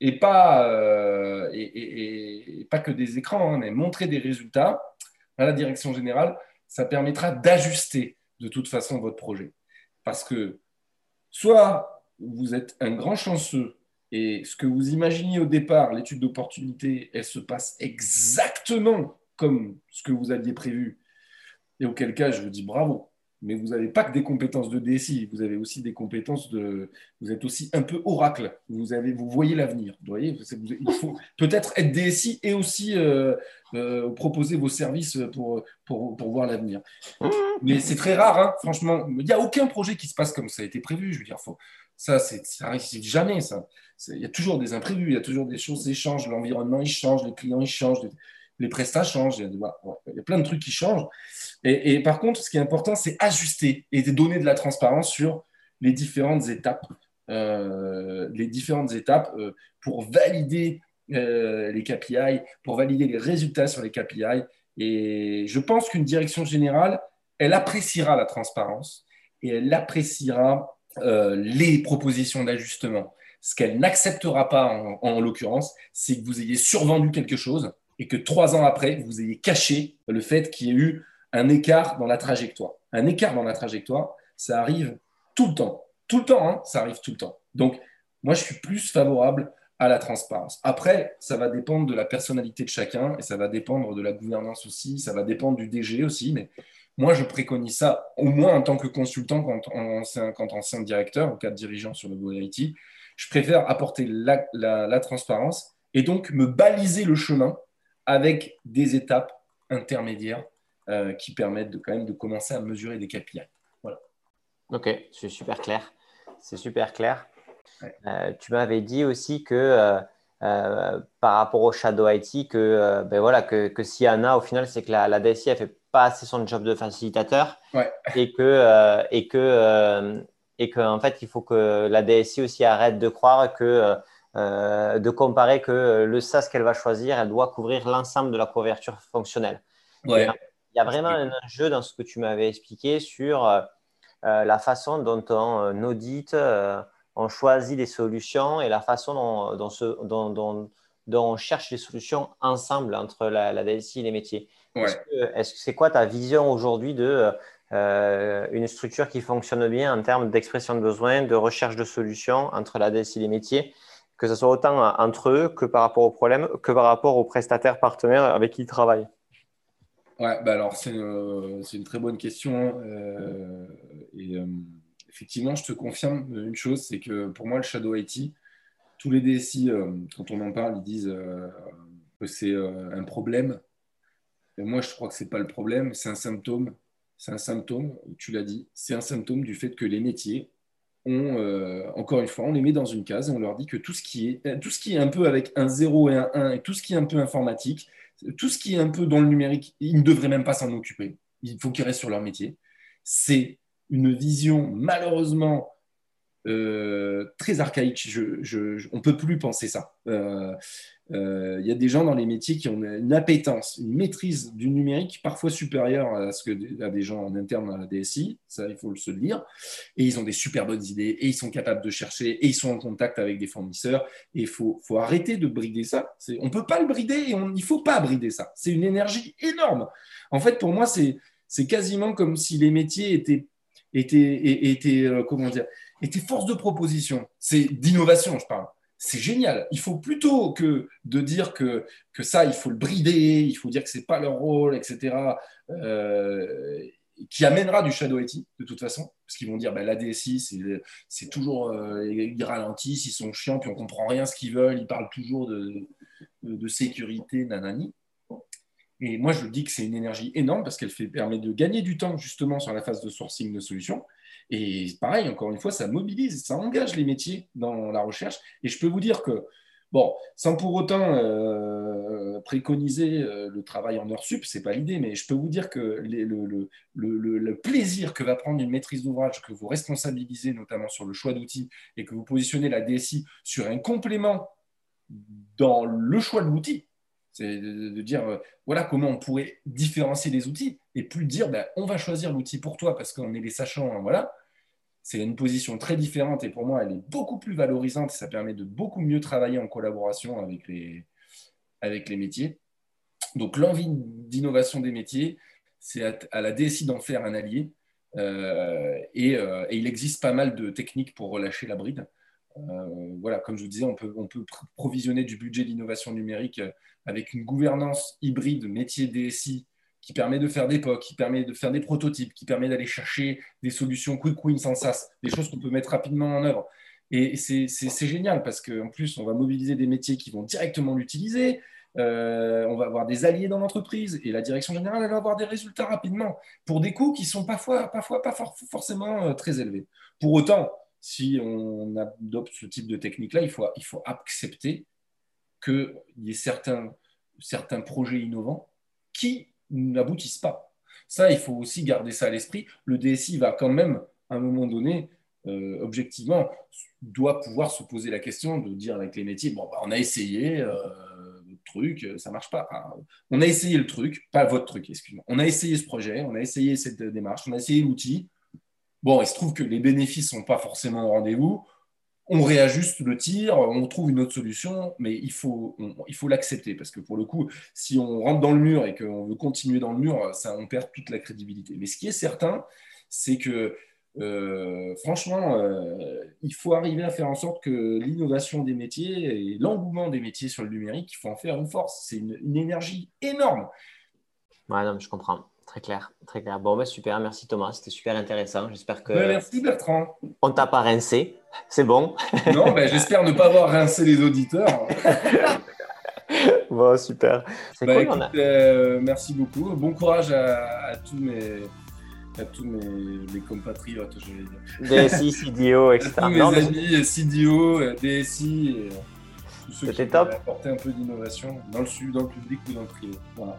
et pas, euh, que des écrans, hein, mais montrer des résultats à la direction générale, ça permettra d'ajuster de toute façon votre projet. Parce que soit vous êtes un grand chanceux et ce que vous imaginiez au départ, l'étude d'opportunité, elle se passe exactement comme ce que vous aviez prévu. Et auquel cas, je vous dis bravo mais vous n'avez pas que des compétences de DSI, vous avez aussi des compétences de. Vous êtes aussi un peu oracle. Vous, avez, vous voyez l'avenir. Vous voyez, il faut peut-être être DSI et aussi euh, euh, proposer vos services pour, pour, pour voir l'avenir. Mais c'est très rare, hein, franchement. Il n'y a aucun projet qui se passe comme ça a été prévu. Je veux dire, ça, ça n'arrive jamais. Ça. Il y a toujours des imprévus, il y a toujours des choses qui changent. L'environnement, il change, les clients, ils changent, prestats changent. Il y, a, il y a plein de trucs qui changent. Et, par contre, ce qui est important, c'est ajuster et donner de la transparence sur les différentes étapes, euh, les différentes étapes euh, pour valider euh, les KPI, pour valider les résultats sur les KPI. Et je pense qu'une direction générale, elle appréciera la transparence et elle appréciera les propositions d'ajustement. Ce qu'elle n'acceptera pas, en, en l'occurrence, c'est que vous ayez survendu quelque chose et que trois ans après, vous ayez caché le fait qu'il y ait eu un écart dans la trajectoire. Un écart dans la trajectoire, ça arrive tout le temps. Tout le temps, hein, ça arrive tout le temps. Donc, moi, je suis plus favorable à la transparence. Après, ça va dépendre de la personnalité de chacun et ça va dépendre de la gouvernance aussi, ça va dépendre du DG aussi, mais moi, je préconise ça, au moins en tant que consultant, quand ancien, quand ancien directeur, ou cadre dirigeant sur le volet IT, je préfère apporter la transparence et donc me baliser le chemin avec des étapes intermédiaires euh, qui permettent de, quand même de commencer à mesurer des KPI. Voilà. Ok, c'est super clair. C'est super clair. Euh, tu m'avais dit aussi que euh, par rapport au Shadow IT, que, ben voilà, que, que s'il y en a, au final, c'est que la, la DSI ne fait pas assez son job de facilitateur et que, et que, et que en fait, il faut que la DSI aussi arrête de croire que de comparer que le SaaS qu'elle va choisir, elle doit couvrir l'ensemble de la couverture fonctionnelle. Ouais il y a vraiment un enjeu dans ce que tu m'avais expliqué sur euh, euh, la façon dont on euh, audite, on choisit des solutions et la façon dont, on cherche des solutions ensemble entre la, DSI et les métiers. Est-ce que c'est quoi ta vision aujourd'hui de une structure qui fonctionne bien en termes d'expression de besoins, de recherche de solutions entre la DSI et les métiers, que ce soit autant entre eux que par rapport aux problèmes, que par rapport aux prestataires partenaires avec qui ils travaillent Ouais, bah alors c'est euh, une très bonne question. Euh, et euh, effectivement, je te confirme une chose, c'est que pour moi, le Shadow IT, tous les DSI, quand on en parle, ils disent que c'est un problème. Moi, je crois que ce n'est pas le problème, c'est un symptôme. c'est un symptôme, tu l'as dit, c'est un symptôme du fait que les métiers euh, encore une fois, on les met dans une case et on leur dit que tout ce qui est, tout ce qui est un peu avec un 0 et un 1 et tout ce qui est un peu informatique, tout ce qui est un peu dans le numérique, ils ne devraient même pas s'en occuper. Il faut qu'ils restent sur leur métier. C'est une vision malheureusement euh, très archaïque. On ne peut plus penser ça. Euh, euh, y a des gens dans les métiers qui ont une appétence, une maîtrise du numérique parfois supérieure à ce que à des gens en interne à la DSI, ça il faut se le dire, et ils ont des super bonnes idées, et ils sont capables de chercher, et ils sont en contact avec des fournisseurs, et il faut, arrêter de brider ça. On ne peut pas le brider, et il ne faut pas brider ça. C'est une énergie énorme. En fait, pour moi, c'est quasiment comme si les métiers étaient, étaient, étaient dire, était force de proposition. C'est d'innovation, je parle. C'est génial. Il faut plutôt que de dire que, que ça, il faut le brider, il faut dire que ce n'est pas leur rôle, etc., euh, qui amènera du shadow IT, de toute façon, parce qu'ils vont dire ben, la DSI, c'est toujours. Euh, ils ralentissent, ils sont chiants, puis on ne comprend rien ce qu'ils veulent, ils parlent toujours de, de, de sécurité, nanani. Et moi, je dis que c'est une énergie énorme parce qu'elle permet de gagner du temps justement sur la phase de sourcing de solutions et pareil, encore une fois, ça mobilise, ça engage les métiers dans la recherche. Et je peux vous dire que, bon, sans pour autant euh, préconiser euh, le travail en heure sup, ce n'est pas l'idée, mais je peux vous dire que le, plaisir que va prendre une maîtrise d'ouvrage, que vous responsabilisez notamment sur le choix d'outils et que vous positionnez la DSI sur un complément dans le choix de l'outil, c'est de, dire, euh, voilà comment on pourrait différencier les outils et plus dire, ben, on va choisir l'outil pour toi parce qu'on est les sachants. Hein, voilà. C'est une position très différente et pour moi, elle est beaucoup plus valorisante ça permet de beaucoup mieux travailler en collaboration avec les, avec les métiers. Donc, l'envie d'innovation des métiers, c'est à, la DSI d'en faire un allié. Euh, euh, et, il existe pas mal de techniques pour relâcher la bride. Euh, voilà, comme je vous disais, on peut, on peut provisionner du budget d'innovation numérique euh, avec une gouvernance hybride métier DSI qui permet de faire des POC, qui permet de faire des prototypes, qui permet d'aller chercher des solutions quick win sans SaaS, des choses qu'on peut mettre rapidement en œuvre. Et c'est génial parce qu'en plus, on va mobiliser des métiers qui vont directement l'utiliser. Euh, on va avoir des alliés dans l'entreprise et la direction générale elle va avoir des résultats rapidement pour des coûts qui sont parfois, parfois pas forcément très élevés. Pour autant, si on adopte ce type de technique-là, il faut, il faut accepter qu'il y ait certains, certains projets innovants qui n'aboutissent pas. Ça, il faut aussi garder ça à l'esprit. Le DSI va quand même, à un moment donné, euh, objectivement, doit pouvoir se poser la question de dire avec les métiers, bon, bah, on a essayé euh, le truc, ça ne marche pas. on a essayé le truc, pas votre truc, excuse-moi. On a essayé ce projet, on a essayé cette démarche, on a essayé l'outil, Bon, il se trouve que les bénéfices ne sont pas forcément au rendez-vous. On réajuste le tir, on trouve une autre solution, mais il faut, l'accepter parce que pour le coup, si on rentre dans le mur et qu'on veut continuer dans le mur, on perd toute la crédibilité. Mais ce qui est certain, c'est que euh, franchement, euh, il faut arriver à faire en sorte que l'innovation des métiers et l'engouement des métiers sur le numérique, il faut en faire une force. C'est une, énergie énorme. Ouais, non, je comprends. Très clair, très clair. Bon, ben super, merci Thomas, c'était super intéressant. J'espère que. Ben, merci Bertrand. On t'a pas rincé, c'est bon. <laughs> non, ben, j'espère ne pas avoir rincé les auditeurs. <laughs> bon, super. C'est ben, cool, euh, merci beaucoup. Bon courage à, tous mes à tous mes, compatriotes, je vais dire. DSI, CDO, etc. À tous mes amis, CDO, DSI, et tous ceux qui top. apporter un peu d'innovation dans le, dans le public ou dans le privé. Voilà.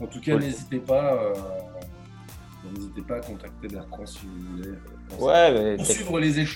En tout cas, n'hésitez pas, euh, n'hésitez pas à contacter Bertrand si vous voulez. Ouais, pour suivre les échanges.